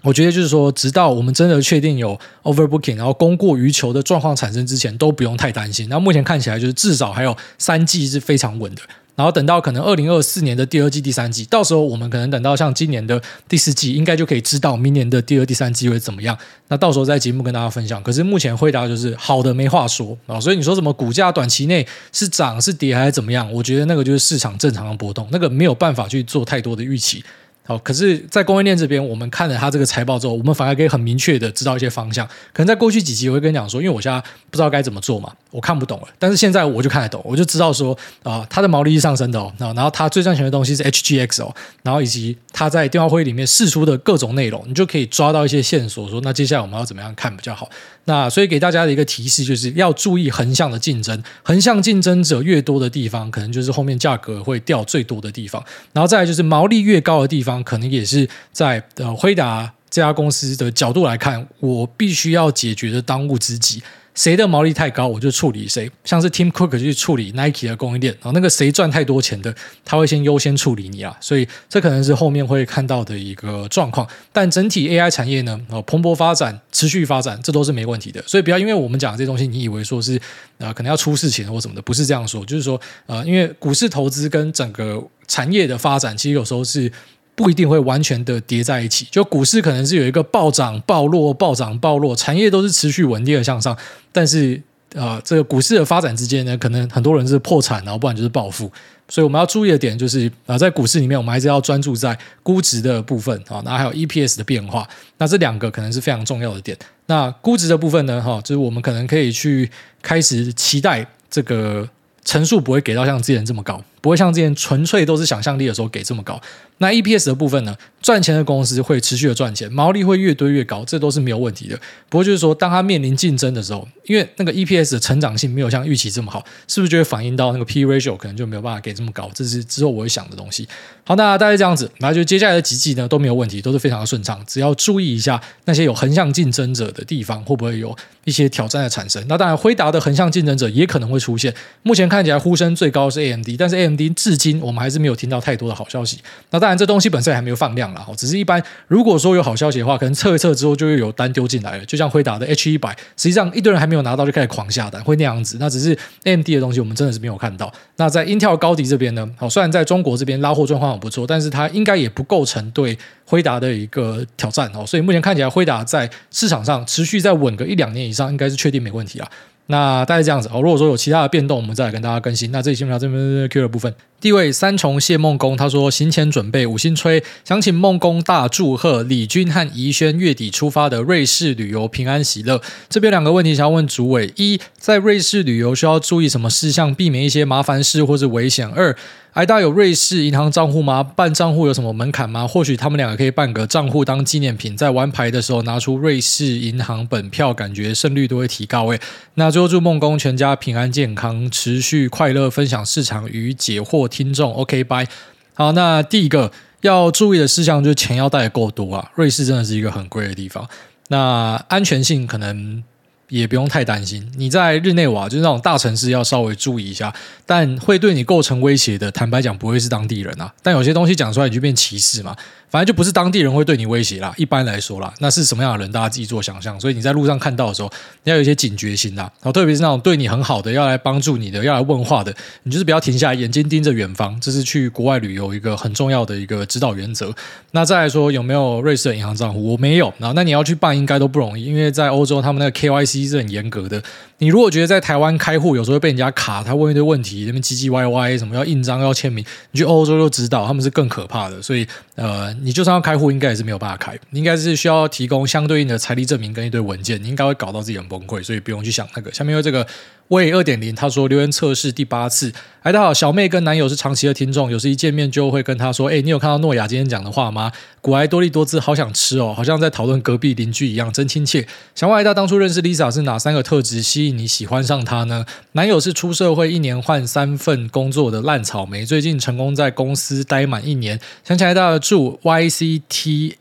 我觉得就是说，直到我们真的确定有 overbooking，然后供过于求的状况产生之前，都不用太担心。那目前看起来就是至少还有三季是非常稳的。然后等到可能二零二四年的第二季、第三季，到时候我们可能等到像今年的第四季，应该就可以知道明年的第二、第三季会怎么样。那到时候在节目跟大家分享。可是目前回答就是好的没话说啊，所以你说什么股价短期内是涨是跌还是怎么样？我觉得那个就是市场正常的波动，那个没有办法去做太多的预期。好，可是，在供应链这边，我们看了他这个财报之后，我们反而可以很明确的知道一些方向。可能在过去几集，我会跟你讲说，因为我现在不知道该怎么做嘛，我看不懂了。但是现在我就看得懂，我就知道说，啊、呃，它的毛利是上升的哦，然后它最赚钱的东西是 HGX 哦，然后以及它在电话会议里面释出的各种内容，你就可以抓到一些线索，说那接下来我们要怎么样看比较好。那所以给大家的一个提示就是要注意横向的竞争，横向竞争者越多的地方，可能就是后面价格会掉最多的地方。然后再来就是毛利越高的地方，可能也是在呃辉达这家公司的角度来看，我必须要解决的当务之急。谁的毛利太高，我就处理谁。像是 Tim Cook 去处理 Nike 的供应链，然后那个谁赚太多钱的，他会先优先处理你啊。所以这可能是后面会看到的一个状况。但整体 AI 产业呢，蓬勃发展、持续发展，这都是没问题的。所以不要因为我们讲这些东西，你以为说是啊、可能要出事情或什么的，不是这样说。就是说啊、呃，因为股市投资跟整个产业的发展，其实有时候是。不一定会完全的叠在一起，就股市可能是有一个暴涨暴落、暴涨暴落，产业都是持续稳定的向上，但是呃，这个股市的发展之间呢，可能很多人是破产，然后不然就是暴富，所以我们要注意的点就是啊，在股市里面，我们还是要专注在估值的部分啊，然后还有 EPS 的变化，那这两个可能是非常重要的点。那估值的部分呢，哈，就是我们可能可以去开始期待这个。层数不会给到像之前这么高，不会像之前纯粹都是想象力的时候给这么高。那 EPS 的部分呢，赚钱的公司会持续的赚钱，毛利会越堆越高，这都是没有问题的。不过就是说，当它面临竞争的时候，因为那个 EPS 的成长性没有像预期这么好，是不是就会反映到那个 P ratio 可能就没有办法给这么高？这是之后我会想的东西。好，那大概这样子，那就接下来的几季呢都没有问题，都是非常的顺畅，只要注意一下那些有横向竞争者的地方会不会有一些挑战的产生。那当然，辉达的横向竞争者也可能会出现。目前看起来呼声最高是 AMD，但是 AMD 至今我们还是没有听到太多的好消息。那当然，这东西。本身还没有放量了哈，只是一般。如果说有好消息的话，可能测一测之后就会有单丢进来了。就像辉达的 H 一百，实际上一堆人还没有拿到就开始狂下单，会那样子。那只是 AMD 的东西，我们真的是没有看到。那在 Intel 高迪这边呢？好，虽然在中国这边拉货状况很不错，但是它应该也不构成对辉达的一个挑战哦。所以目前看起来，辉达在市场上持续在稳个一两年以上，应该是确定没问题了。那大概这样子哦，如果说有其他的变动，我们再来跟大家更新。那这期先聊这边 Q 的部分。地位三重谢梦工，他说行前准备五星吹，想请梦工大祝贺李军和怡轩月底出发的瑞士旅游平安喜乐。这边两个问题想要问主委：一，在瑞士旅游需要注意什么事项，避免一些麻烦事或是危险？二，挨大有瑞士银行账户吗？办账户有什么门槛吗？或许他们两个可以办个账户当纪念品，在玩牌的时候拿出瑞士银行本票，感觉胜率都会提高。诶，那最后祝梦工全家平安健康，持续快乐，分享市场与解惑听众。OK，拜。好，那第一个要注意的事项就是钱要带的够多啊。瑞士真的是一个很贵的地方，那安全性可能。也不用太担心，你在日内瓦就是那种大城市要稍微注意一下，但会对你构成威胁的，坦白讲不会是当地人啊。但有些东西讲出来你就变歧视嘛，反正就不是当地人会对你威胁啦。一般来说啦，那是什么样的人，大家自己做想象。所以你在路上看到的时候，你要有一些警觉心啦。然后特别是那种对你很好的，要来帮助你的，要来问话的，你就是不要停下来，眼睛盯着远方，这是去国外旅游一个很重要的一个指导原则。那再来说有没有瑞士的银行账户？我没有。然后那你要去办，应该都不容易，因为在欧洲他们那个 KYC。是很严格的。你如果觉得在台湾开户有时候被人家卡，他问一堆问题，那边唧唧歪歪，什么要印章要签名，你去欧洲就知道他们是更可怕的。所以呃，你就算要开户，应该也是没有办法开，应该是需要提供相对应的财力证明跟一堆文件，你应该会搞到自己很崩溃。所以不用去想那个。下面有这个。喂，二点零，他说留言测试第八次。哎，大家好，小妹跟男友是长期的听众，有时一见面就会跟他说：“哎，你有看到诺亚今天讲的话吗？古埃多利多兹好想吃哦，好像在讨论隔壁邻居一样，真亲切。”想问哎大当初认识 Lisa 是哪三个特质吸引你喜欢上她呢？男友是出社会一年换三份工作的烂草莓，最近成功在公司待满一年。想起来大家祝 YCTSAI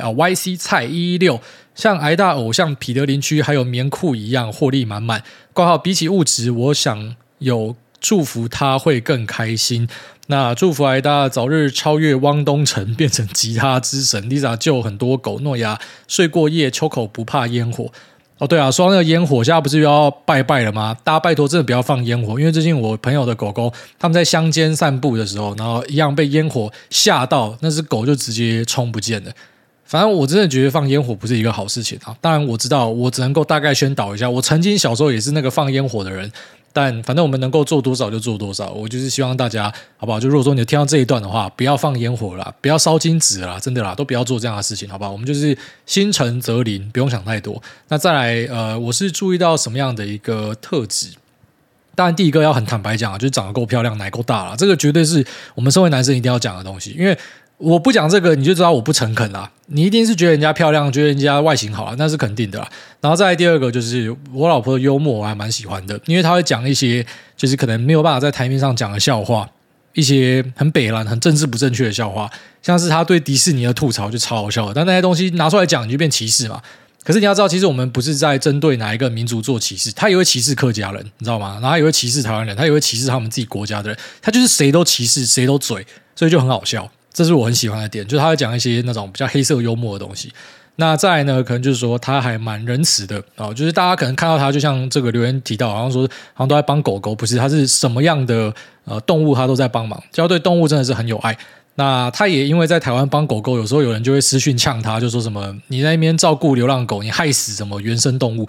啊，YC 菜一一六。像挨大偶像彼得林区还有棉裤一样获利满满。挂号比起物质，我想有祝福他会更开心。那祝福挨大早日超越汪东城，变成吉他之神。Lisa 救很多狗，诺亚睡过夜，秋口不怕烟火。哦，对啊，说到那个烟火，现在不是又要拜拜了吗？大家拜托真的不要放烟火，因为最近我朋友的狗狗他们在乡间散步的时候，然后一样被烟火吓到，那只狗就直接冲不见了。反正我真的觉得放烟火不是一个好事情啊！当然我知道，我只能够大概宣导一下。我曾经小时候也是那个放烟火的人，但反正我们能够做多少就做多少。我就是希望大家，好不好？就如果说你听到这一段的话，不要放烟火了，不要烧金纸了，真的啦，都不要做这样的事情，好不好？我们就是心诚则灵，不用想太多。那再来，呃，我是注意到什么样的一个特质？当然，第一个要很坦白讲啊，就是长得够漂亮，奶够大了，这个绝对是我们身为男生一定要讲的东西，因为。我不讲这个，你就知道我不诚恳啦。你一定是觉得人家漂亮，觉得人家外形好啊，那是肯定的啦。然后再第二个，就是我老婆的幽默，我还蛮喜欢的，因为她会讲一些就是可能没有办法在台面上讲的笑话，一些很北蓝、很政治不正确的笑话，像是她对迪士尼的吐槽就超好笑的。但那些东西拿出来讲，你就变歧视嘛。可是你要知道，其实我们不是在针对哪一个民族做歧视，他也会歧视客家人，你知道吗？然后也会歧视台湾人，他也会歧视他们自己国家的人，他就是谁都歧视，谁都嘴，所以就很好笑。这是我很喜欢的点，就是他会讲一些那种比较黑色幽默的东西。那再来呢，可能就是说他还蛮仁慈的啊，就是大家可能看到他，就像这个留言提到，好像说好像都在帮狗狗，不是？他是什么样的呃动物，他都在帮忙，就要对动物真的是很有爱。那他也因为在台湾帮狗狗，有时候有人就会私讯呛他，就说什么你在那边照顾流浪狗，你害死什么原生动物？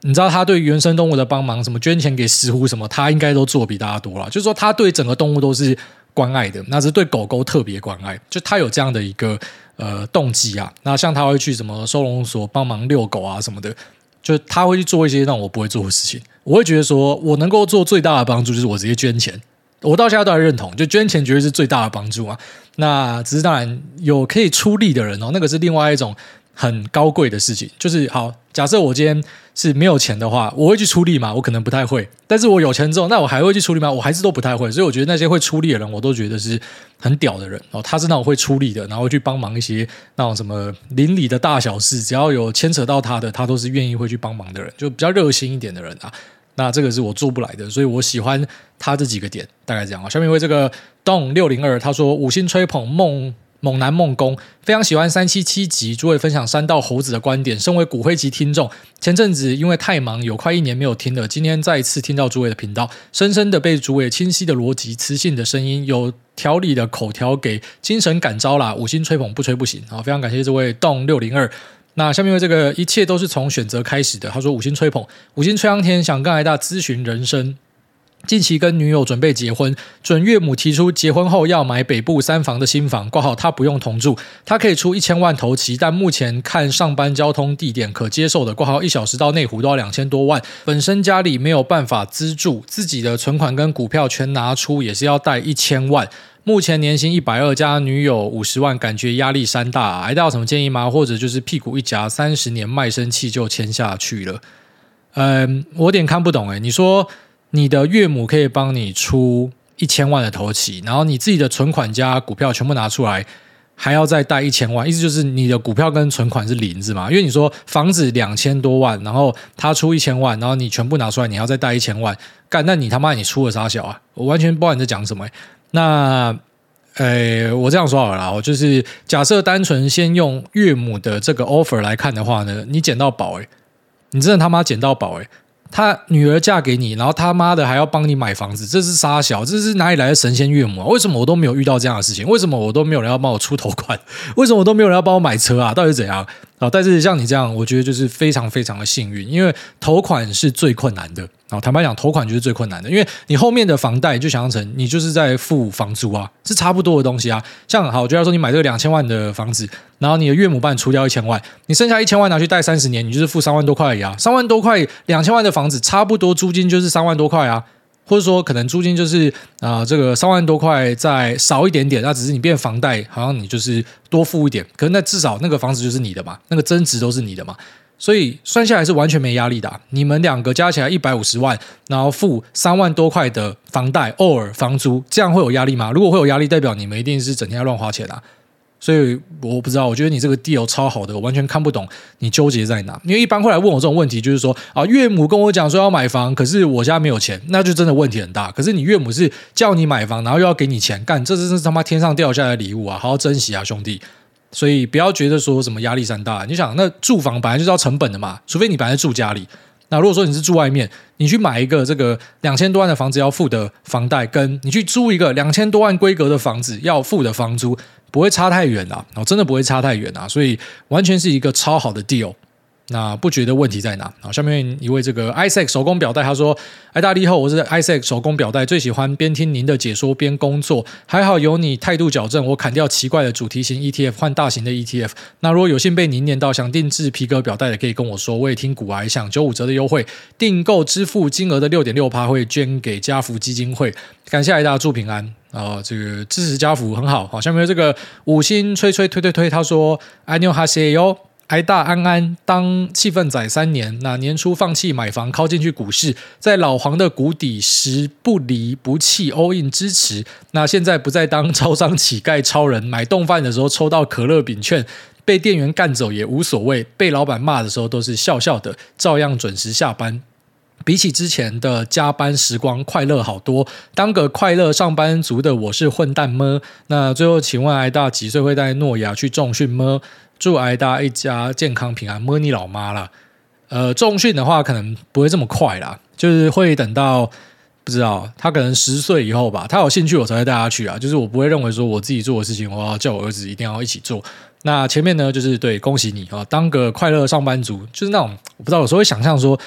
你知道他对原生动物的帮忙，什么捐钱给石虎什么，他应该都做比大家多了。就是说他对整个动物都是。关爱的，那是对狗狗特别关爱，就他有这样的一个呃动机啊。那像他会去什么收容所帮忙遛狗啊什么的，就他会去做一些让我不会做的事情。我会觉得说，我能够做最大的帮助就是我直接捐钱，我到现在都还认同，就捐钱绝对是最大的帮助啊。那只是当然有可以出力的人哦，那个是另外一种很高贵的事情。就是好，假设我今天是没有钱的话，我会去出力吗？我可能不太会。但是我有钱之后，那我还会去出力吗？我还是都不太会。所以我觉得那些会出力的人，我都觉得是很屌的人哦。他是那种会出力的，然后去帮忙一些那种什么邻里的大小事，只要有牵扯到他的，他都是愿意会去帮忙的人，就比较热心一点的人啊。那这个是我做不来的，所以我喜欢他这几个点，大概这样啊。下面为这个 Don 六零二他说五星吹捧梦 猛男梦工，非常喜欢三七七集，诸位分享山道猴子的观点。身为骨灰级听众，前阵子因为太忙，有快一年没有听了，今天再一次听到诸位的频道，深深的被诸位清晰的逻辑、磁性的声音、有条理的口条给精神感召啦。五星吹捧不吹不行啊！非常感谢这位 Don 六零二。那下面为这个一切都是从选择开始的。他说五星吹捧，五星吹上天，想跟癌大咨询人生。近期跟女友准备结婚，准岳母提出结婚后要买北部三房的新房，挂号他不用同住，他可以出一千万头期，但目前看上班交通地点可接受的，挂号一小时到内湖都要两千多万，本身家里没有办法资助，自己的存款跟股票全拿出也是要贷一千万。目前年薪一百二，加女友五十万，感觉压力山大啊。癌大有什么建议吗？或者就是屁股一夹，三十年卖身契就签下去了。嗯，我有点看不懂诶。你说你的岳母可以帮你出一千万的头期，然后你自己的存款加股票全部拿出来，还要再贷一千万，意思就是你的股票跟存款是零，是吗？因为你说房子两千多万，然后他出一千万，然后你全部拿出来，你要再贷一千万，干，那你他妈你出了啥小啊？我完全不知道你在讲什么。那，诶，我这样说好了啦，我就是假设单纯先用岳母的这个 offer 来看的话呢，你捡到宝诶，你真的他妈捡到宝诶，他女儿嫁给你，然后他妈的还要帮你买房子，这是傻小，这是哪里来的神仙岳母啊？为什么我都没有遇到这样的事情？为什么我都没有人要帮我出头款？为什么我都没有人要帮我买车啊？到底怎样？啊，但是像你这样，我觉得就是非常非常的幸运，因为头款是最困难的。啊，坦白讲，头款就是最困难的，因为你后面的房贷就想象成你就是在付房租啊，是差不多的东西啊。像好，我觉得说你买这个两千万的房子，然后你的岳母帮你出掉一千万，你剩下一千万拿去贷三十年，你就是付三万多块而已啊。三万多块，两千万的房子，差不多租金就是三万多块啊。或者说，可能租金就是啊、这个三万多块再少一点点，那只是你变房贷，好像你就是多付一点。可是那至少那个房子就是你的嘛，那个增值都是你的嘛，所以算下来是完全没压力的、你们两个加起来一百五十万，然后付三万多块的房贷，偶尔房租，这样会有压力吗？如果会有压力，代表你们一定是整天要乱花钱啊。所以我不知道，我觉得你这个 deal 超好的，我完全看不懂你纠结在哪。因为一般会来问我这种问题，就是说啊，岳母跟我讲说要买房，可是我家没有钱，那就真的问题很大。可是你岳母是叫你买房，然后又要给你钱，干，这真是他妈天上掉下来的礼物啊！好好珍惜啊，兄弟。所以不要觉得说什么压力山大。你想，那住房本来就是要成本的嘛，除非你本来住家里。那如果说你是住外面，你去买一个这个两千多万的房子要付的房贷，跟你去租一个两千多万规格的房子要付的房租，不会差太远啊，哦，真的不会差太远啊，所以完全是一个超好的 deal。那不觉得问题在哪？好，下面一位这个 Isaac 手工表带，他说：“哎，大家好，我是 Isaac 手工表带，最喜欢边听您的解说边工作，还好有你态度矫正，我砍掉奇怪的主题型 ETF，换大型的 ETF。那如果有幸被您念到，想定制皮革表带的，可以跟我说，我也听股癌想九五折的优惠，订购支付金额的六点六趴会捐给家福基金会。感谢癌大祝平安啊、这个支持家福很好。好，下面这个五星吹吹推推推，他说：爱妞哈西哟。”癌大安安当气氛仔三年，那年初放弃买房，靠进去股市，在老黄的谷底时不离不弃 all in 支持。那现在不再当超商乞丐超人，买冻饭的时候抽到可乐饼券，被店员干走也无所谓，被老板骂的时候都是笑笑的，照样准时下班。比起之前的加班时光，快乐好多。当个快乐上班族的我是混蛋么？那最后，请问癌大几岁会带诺亚去重训么？祝癌大一家健康平安，摸你老妈啦。呃，重训的话可能不会这么快啦，就是会等到不知道他可能十岁以后吧，他有兴趣我才会带他去啊。就是我不会认为说我自己做的事情，我要叫我儿子一定要一起做。那前面呢，就是对，恭喜你啊，当个快乐上班族，就是那种我不知道，有时候会想象说，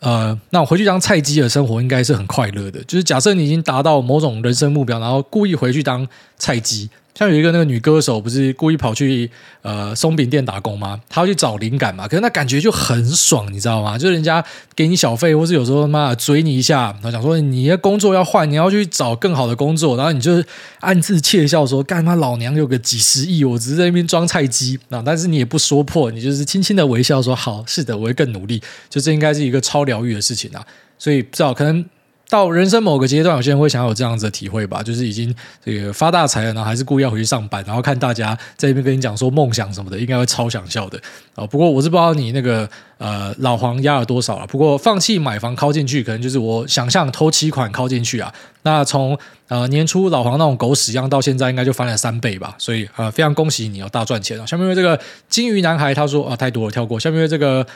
呃，那我回去当菜鸡的生活应该是很快乐的。就是假设你已经达到某种人生目标，然后故意回去当菜鸡。像有一个那个女歌手，不是故意跑去呃松饼店打工吗？她要去找灵感嘛，可是那感觉就很爽，你知道吗？就是人家给你小费，或是有时候他妈追你一下，然后讲说你的工作要换，你要去找更好的工作，然后你就暗自窃笑说：“干嘛老娘有个几十亿，我只是在那边装菜鸡。”啊，但是你也不说破，你就是轻轻的微笑说：“好，是的，我会更努力。”就这应该是一个超疗愈的事情啊，所以不知道可能。到人生某个阶段，有些人会想要有这样子的体会吧，就是已经这个发大财了，然后还是故意要回去上班，然后看大家在那边跟你讲说梦想什么的，应该会超想笑的啊。不过我是不知道你那个呃老黄压了多少了。不过放弃买房靠进去，可能就是我想象头期款靠进去啊。那从呃年初老黄那种狗屎一样到现在，应该就翻了三倍吧。所以呃非常恭喜你哦，大赚钱啊。下面这个金鱼男孩他说啊太多了，跳过。下面这个。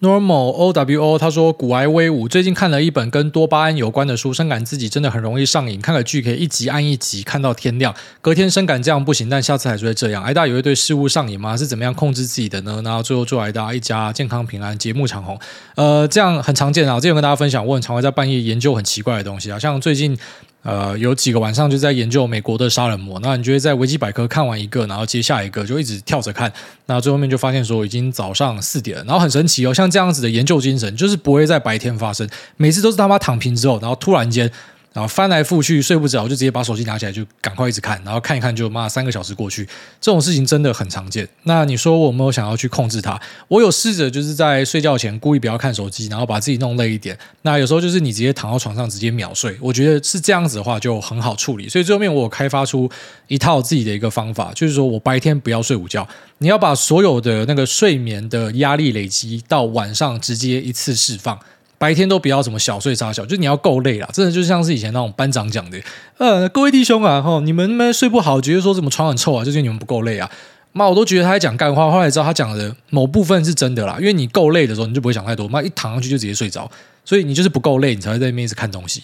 Normal O W O，他说：“股癌威武，最近看了一本跟多巴胺有关的书，深感自己真的很容易上瘾。看了剧可以一集按一集看到天亮，隔天深感这样不行，但下次还是会这样。癌大也会对事物上瘾吗？是怎么样控制自己的呢？然后最后祝癌大一家健康平安，节目长红。呃，这样很常见啊。之前跟大家分享，我很常会在半夜研究很奇怪的东西啊，像最近。”呃，有几个晚上就在研究美国的杀人魔，那你觉得在维基百科看完一个，然后接下一个就一直跳着看，那最后面就发现说已经早上四点了，然后很神奇哦，像这样子的研究精神就是不会在白天发生，每次都是他妈躺平之后，然后突然间。然后翻来覆去睡不着，就直接把手机拿起来就赶快一直看，然后看一看就妈三个小时过去，这种事情真的很常见。那你说我有没有想要去控制它？我有试着就是在睡觉前故意不要看手机，然后把自己弄累一点。那有时候就是你直接躺到床上直接秒睡，我觉得是这样子的话就很好处理。所以最后面我有开发出一套自己的一个方法，就是说我白天不要睡午觉，你要把所有的那个睡眠的压力累积到晚上直接一次释放。白天都不要什么小睡杀小，就你要够累了，真的就像是以前那种班长讲的，呃，各位弟兄啊，吼，你们们睡不好，觉得说什么床很臭啊，就是你们不够累啊。妈，我都觉得他在讲干话，后来知道他讲的某部分是真的啦，因为你够累的时候，你就不会想太多，妈一躺上去就直接睡着，所以你就是不够累，你才会在那边一直看东西。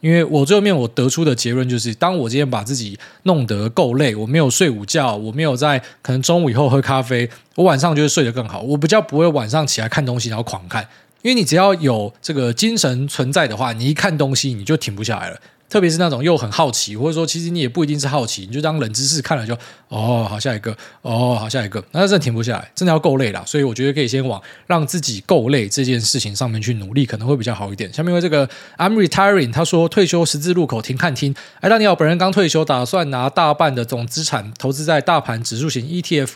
因为我最后面我得出的结论就是，当我今天把自己弄得够累，我没有睡午觉，我没有在可能中午以后喝咖啡，我晚上就会睡得更好，我比较不会晚上起来看东西然后狂看。因为你只要有这个精神存在的话，你一看东西你就停不下来了。特别是那种又很好奇，或者说其实你也不一定是好奇，你就当冷知识看了就哦，好下一个，哦，好下一个，那真的停不下来，真的要够累了。所以我觉得可以先往让自己够累这件事情上面去努力，可能会比较好一点。下面为这个 I'm retiring，他说退休十字路口停看听。哎，大家好，本人刚退休，打算拿大半的总资产投资在大盘指数型 ETF。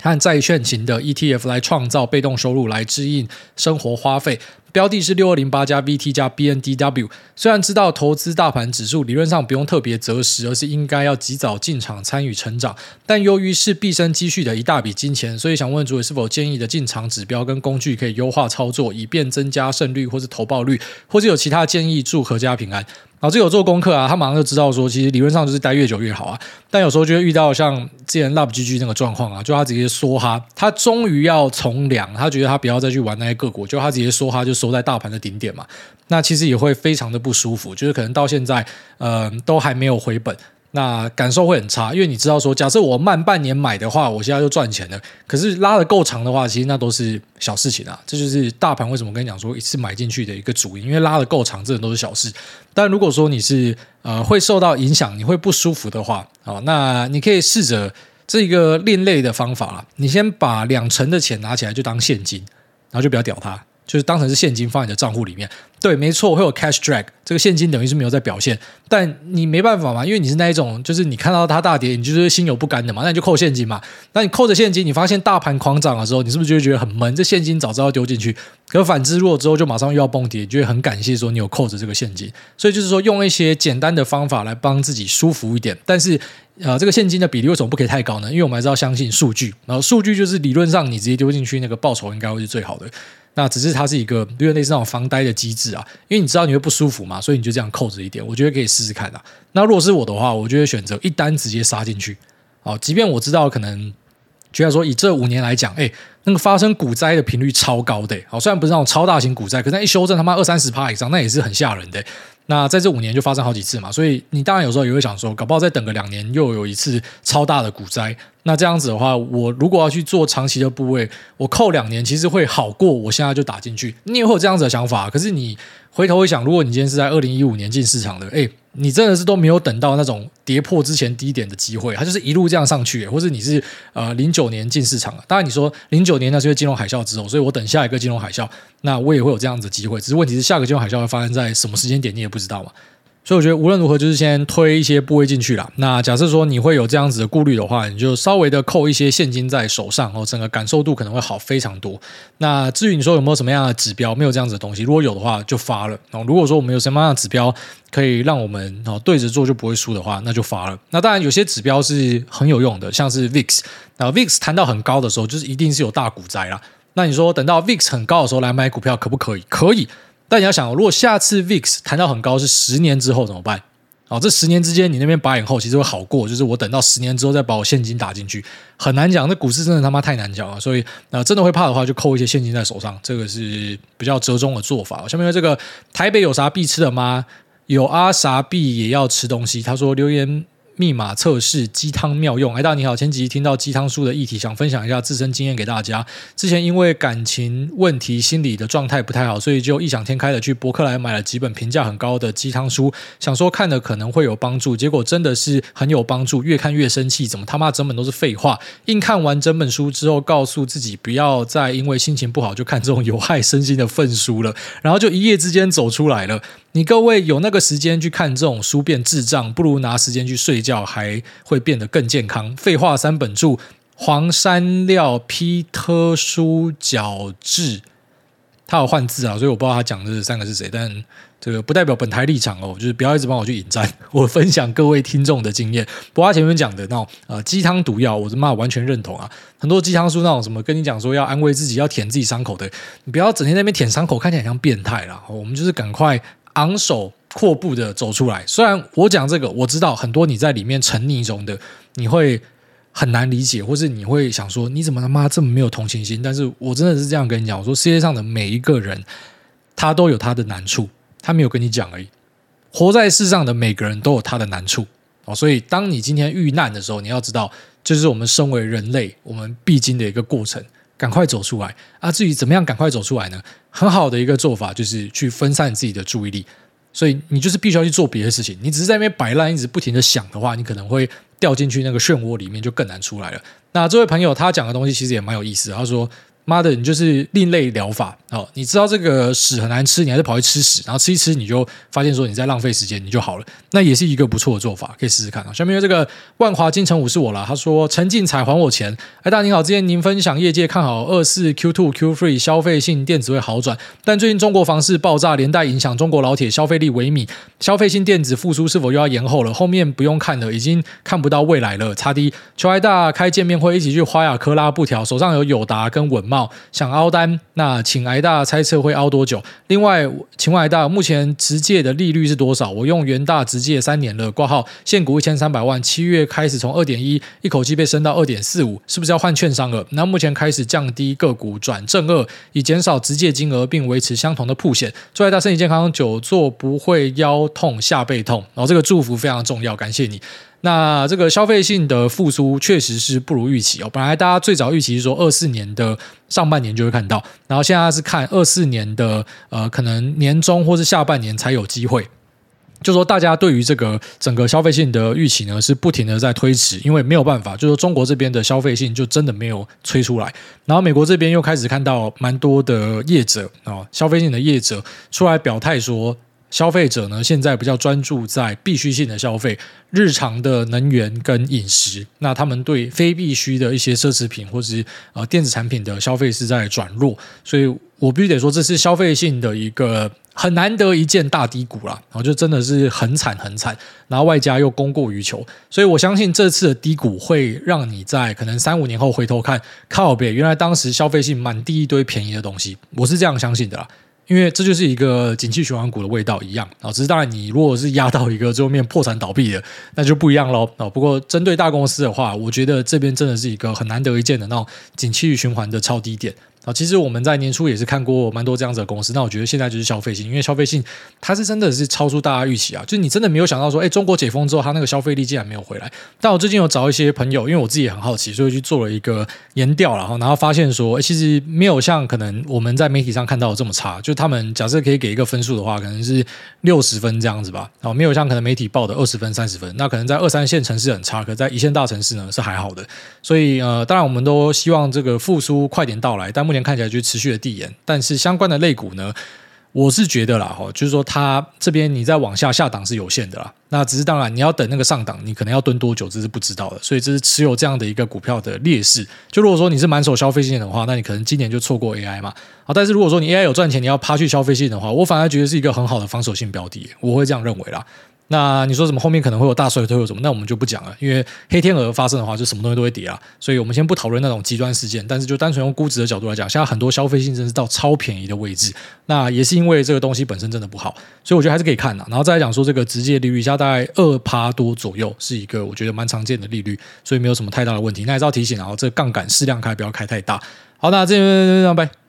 和债券型的 ETF 来创造被动收入，来支应生活花费。标的是六二零八加 VT 加 BNDW。虽然知道投资大盘指数理论上不用特别择时，而是应该要及早进场参与成长，但由于是毕生积蓄的一大笔金钱，所以想问主委是否建议的进场指标跟工具可以优化操作，以便增加胜率或是投报率，或是有其他建议？祝阖家平安。老子有做功课啊，他马上就知道说，其实理论上就是待越久越好啊。但有时候就会遇到像之前 Love GG 那个状况啊，就他直接梭哈，他终于要从良，他觉得他不要再去玩那些个股，就他直接梭哈就收在大盘的顶点嘛。那其实也会非常的不舒服，就是可能到现在，呃，都还没有回本。那感受会很差，因为你知道说，假设我慢半年买的话，我现在就赚钱了。可是拉得够长的话，其实那都是小事情啊。这就是大盘为什么跟你讲说一次买进去的一个主因，因为拉得够长，这都是小事。但如果说你是呃会受到影响，你会不舒服的话，啊，那你可以试着这个另类的方法啦。你先把两成的钱拿起来就当现金，然后就不要屌它。就是当成是现金放在你的账户里面，对，没错，会有 cash drag，这个现金等于是没有在表现，但你没办法嘛，因为你是那一种，就是你看到它大跌，你就是心有不甘的嘛，那你就扣现金嘛，那你扣着现金，你发现大盘狂涨的时候，你是不是就会觉得很闷？这现金早知道丢进去，可反之，如果之后就马上又要崩跌，你就会很感谢说你有扣着这个现金，所以就是说用一些简单的方法来帮自己舒服一点，但是呃，这个现金的比例为什么不可以太高呢？因为我们还是要相信数据，然后数据就是理论上你直接丢进去，那个报酬应该会是最好的。那只是它是一个有点类似那种防呆的机制啊，因为你知道你会不舒服嘛，所以你就这样扣着一点。我觉得可以试试看啊。那如果是我的话，我就会选择一单直接杀进去。好，即便我知道可能，就像说以这五年来讲，哎，那个发生股灾的频率超高的。好，虽然不是那种超大型股灾，可是那一修正他妈二三十趴以上，那也是很吓人的。那在这五年就发生好几次嘛，所以你当然有时候也会想说，搞不好再等个两年又有一次超大的股灾。那这样子的话，我如果要去做长期的部位，我扣两年，其实会好过我现在就打进去。你也会有这样子的想法，可是你回头一想，如果你今天是在二零一五年进市场的，哎。你真的是都没有等到那种跌破之前低点的机会，它就是一路这样上去，或者你是呃零九年进市场，当然你说零九年那是因为金融海啸之后，所以我等下一个金融海啸，那我也会有这样子的机会，只是问题是下个金融海啸会发生在什么时间点，你也不知道嘛。所以我觉得无论如何，就是先推一些部位进去啦。那假设说你会有这样子的顾虑的话，你就稍微的扣一些现金在手上，哦，整个感受度可能会好非常多。那至于你说有没有什么样的指标，没有这样子的东西，如果有的话就发了。哦，如果说我们有什么样的指标可以让我们哦对着做就不会输的话，那就发了。那当然有些指标是很有用的，像是 VIX，那 VIX 弹到很高的时候，就是一定是有大股灾啦。那你说等到 VIX 很高的时候来买股票可不可以？可以。但你要想，如果下次 VIX 弹到很高是十年之后怎么办？哦，这十年之间你那边把眼后其实会好过，就是我等到十年之后再把我现金打进去，很难讲。那股市真的他妈太难讲了，所以呃，真的会怕的话，就扣一些现金在手上，这个是比较折中的做法。下面这个台北有啥必吃的吗？有啊，啥必也要吃东西。他说留言。密码测试鸡汤妙用，哎，大你好，前几集听到鸡汤书的议题，想分享一下自身经验给大家。之前因为感情问题，心理的状态不太好，所以就异想天开的去博客来买了几本评价很高的鸡汤书，想说看了可能会有帮助，结果真的是很有帮助，越看越生气，怎么他妈整本都是废话？硬看完整本书之后，告诉自己不要再因为心情不好就看这种有害身心的粪书了，然后就一夜之间走出来了。你各位有那个时间去看这种书变智障，不如拿时间去睡觉，还会变得更健康。废话三本著，黄山料批特殊角质，他有换字啊，所以我不知道他讲的这三个是谁，但这个不代表本台立场哦，就是不要一直帮我去引战，我分享各位听众的经验。不过他前面讲的那种呃鸡汤毒药，我他妈完全认同啊。很多鸡汤书那种什么跟你讲说要安慰自己，要舔自己伤口的，你不要整天在那边舔伤口，看起来像变态啦。我们就是赶快。昂首阔步的走出来。虽然我讲这个，我知道很多你在里面沉溺中的，你会很难理解，或是你会想说，你怎么他妈这么没有同情心？但是我真的是这样跟你讲，我说世界上的每一个人，他都有他的难处，他没有跟你讲而已。活在世上的每个人都有他的难处哦，所以当你今天遇难的时候，你要知道，就是我们身为人类我们必经的一个过程。赶快走出来啊！至于怎么样赶快走出来呢？很好的一个做法就是去分散自己的注意力，所以你就是必须要去做别的事情。你只是在那边摆烂，一直不停的想的话，你可能会掉进去那个漩涡里面，就更难出来了。那这位朋友他讲的东西其实也蛮有意思，他说。妈的，你就是另类疗法哦！你知道这个屎很难吃，你还是跑去吃屎，然后吃一吃，你就发现说你在浪费时间，你就好了。那也是一个不错的做法，可以试试看啊。下面这个万华金城武是我啦，他说陈进彩还我钱。哎，大家你好，之前您分享业界看好二四 Q two Q three 消费性电子会好转，但最近中国房市爆炸，连带影响中国老铁消费力萎靡，消费性电子复苏是否又要延后了？后面不用看了，已经看不到未来了。差低求爱大开见面会，一起去花雅科拉布条，手上有友达跟稳懋。想凹单，那请挨大猜测会凹多久？另外，请问挨大目前直借的利率是多少？我用元大直借三年了，挂号现股一千三百万，七月开始从二点一一口气被升到二点四五，是不是要换券商了？那目前开始降低个股转正二，以减少直借金额，并维持相同的铺险。祝挨大身体健康，久坐不会腰痛下背痛。然后这个祝福非常重要，感谢你。那这个消费性的复苏确实是不如预期哦。本来大家最早预期是说二四年的上半年就会看到，然后现在是看二四年的呃可能年中或是下半年才有机会。就说大家对于这个整个消费性的预期呢是不停的在推迟，因为没有办法，就说中国这边的消费性就真的没有催出来，然后美国这边又开始看到蛮多的业者啊，消费性的业者出来表态说。消费者呢，现在比较专注在必需性的消费，日常的能源跟饮食。那他们对非必需的一些奢侈品或是呃电子产品的消费是在转弱，所以我必须得说，这是消费性的一个很难得一见大低谷啦。然后就真的是很惨很惨，然后外加又供过于求，所以我相信这次的低谷会让你在可能三五年后回头看，靠北，原来当时消费性满地一堆便宜的东西，我是这样相信的啦。因为这就是一个景气循环股的味道一样啊，只是当然你如果是压到一个最后面破产倒闭的，那就不一样喽啊。不过针对大公司的话，我觉得这边真的是一个很难得一见的那种景气循环的超低点啊，其实我们在年初也是看过蛮多这样子的公司。那我觉得现在就是消费性，因为消费性它是真的是超出大家预期啊，就你真的没有想到说，哎，中国解封之后，它那个消费力竟然没有回来。但我最近有找一些朋友，因为我自己也很好奇，所以去做了一个研调了哈，然后发现说，哎，其实没有像可能我们在媒体上看到的这么差。就他们假设可以给一个分数的话，可能是六十分这样子吧。啊，没有像可能媒体报的二十分、三十分。那可能在二三线城市很差，可在一线大城市呢是还好的。所以呃，当然我们都希望这个复苏快点到来，但目前看起来就持续的递延。但是相关的类股呢，我是觉得啦，哈，就是说它这边你再往下下档是有限的啦。那只是当然你要等那个上档，你可能要蹲多久，这是不知道的。所以这是持有这样的一个股票的劣势。就如果说你是满手消费性的话，那你可能今年就错过 AI 嘛。好，但是如果说你 AI 有赚钱，你要趴去消费性的话，我反而觉得是一个很好的防守性标的，我会这样认为啦。那你说什么后面可能会有大衰退或什么？那我们就不讲了，因为黑天鹅发生的话，就什么东西都会跌啊。所以我们先不讨论那种极端事件，但是就单纯用估值的角度来讲，现在很多消费性真是到超便宜的位置。那也是因为这个东西本身真的不好，所以我觉得还是可以看的。然后再来讲说这个直接利率，现在大概二趴多左右，是一个我觉得蛮常见的利率，所以没有什么太大的问题。那也是要提醒，然后这杠杆适量开，不要开太大。好，那这边拜拜。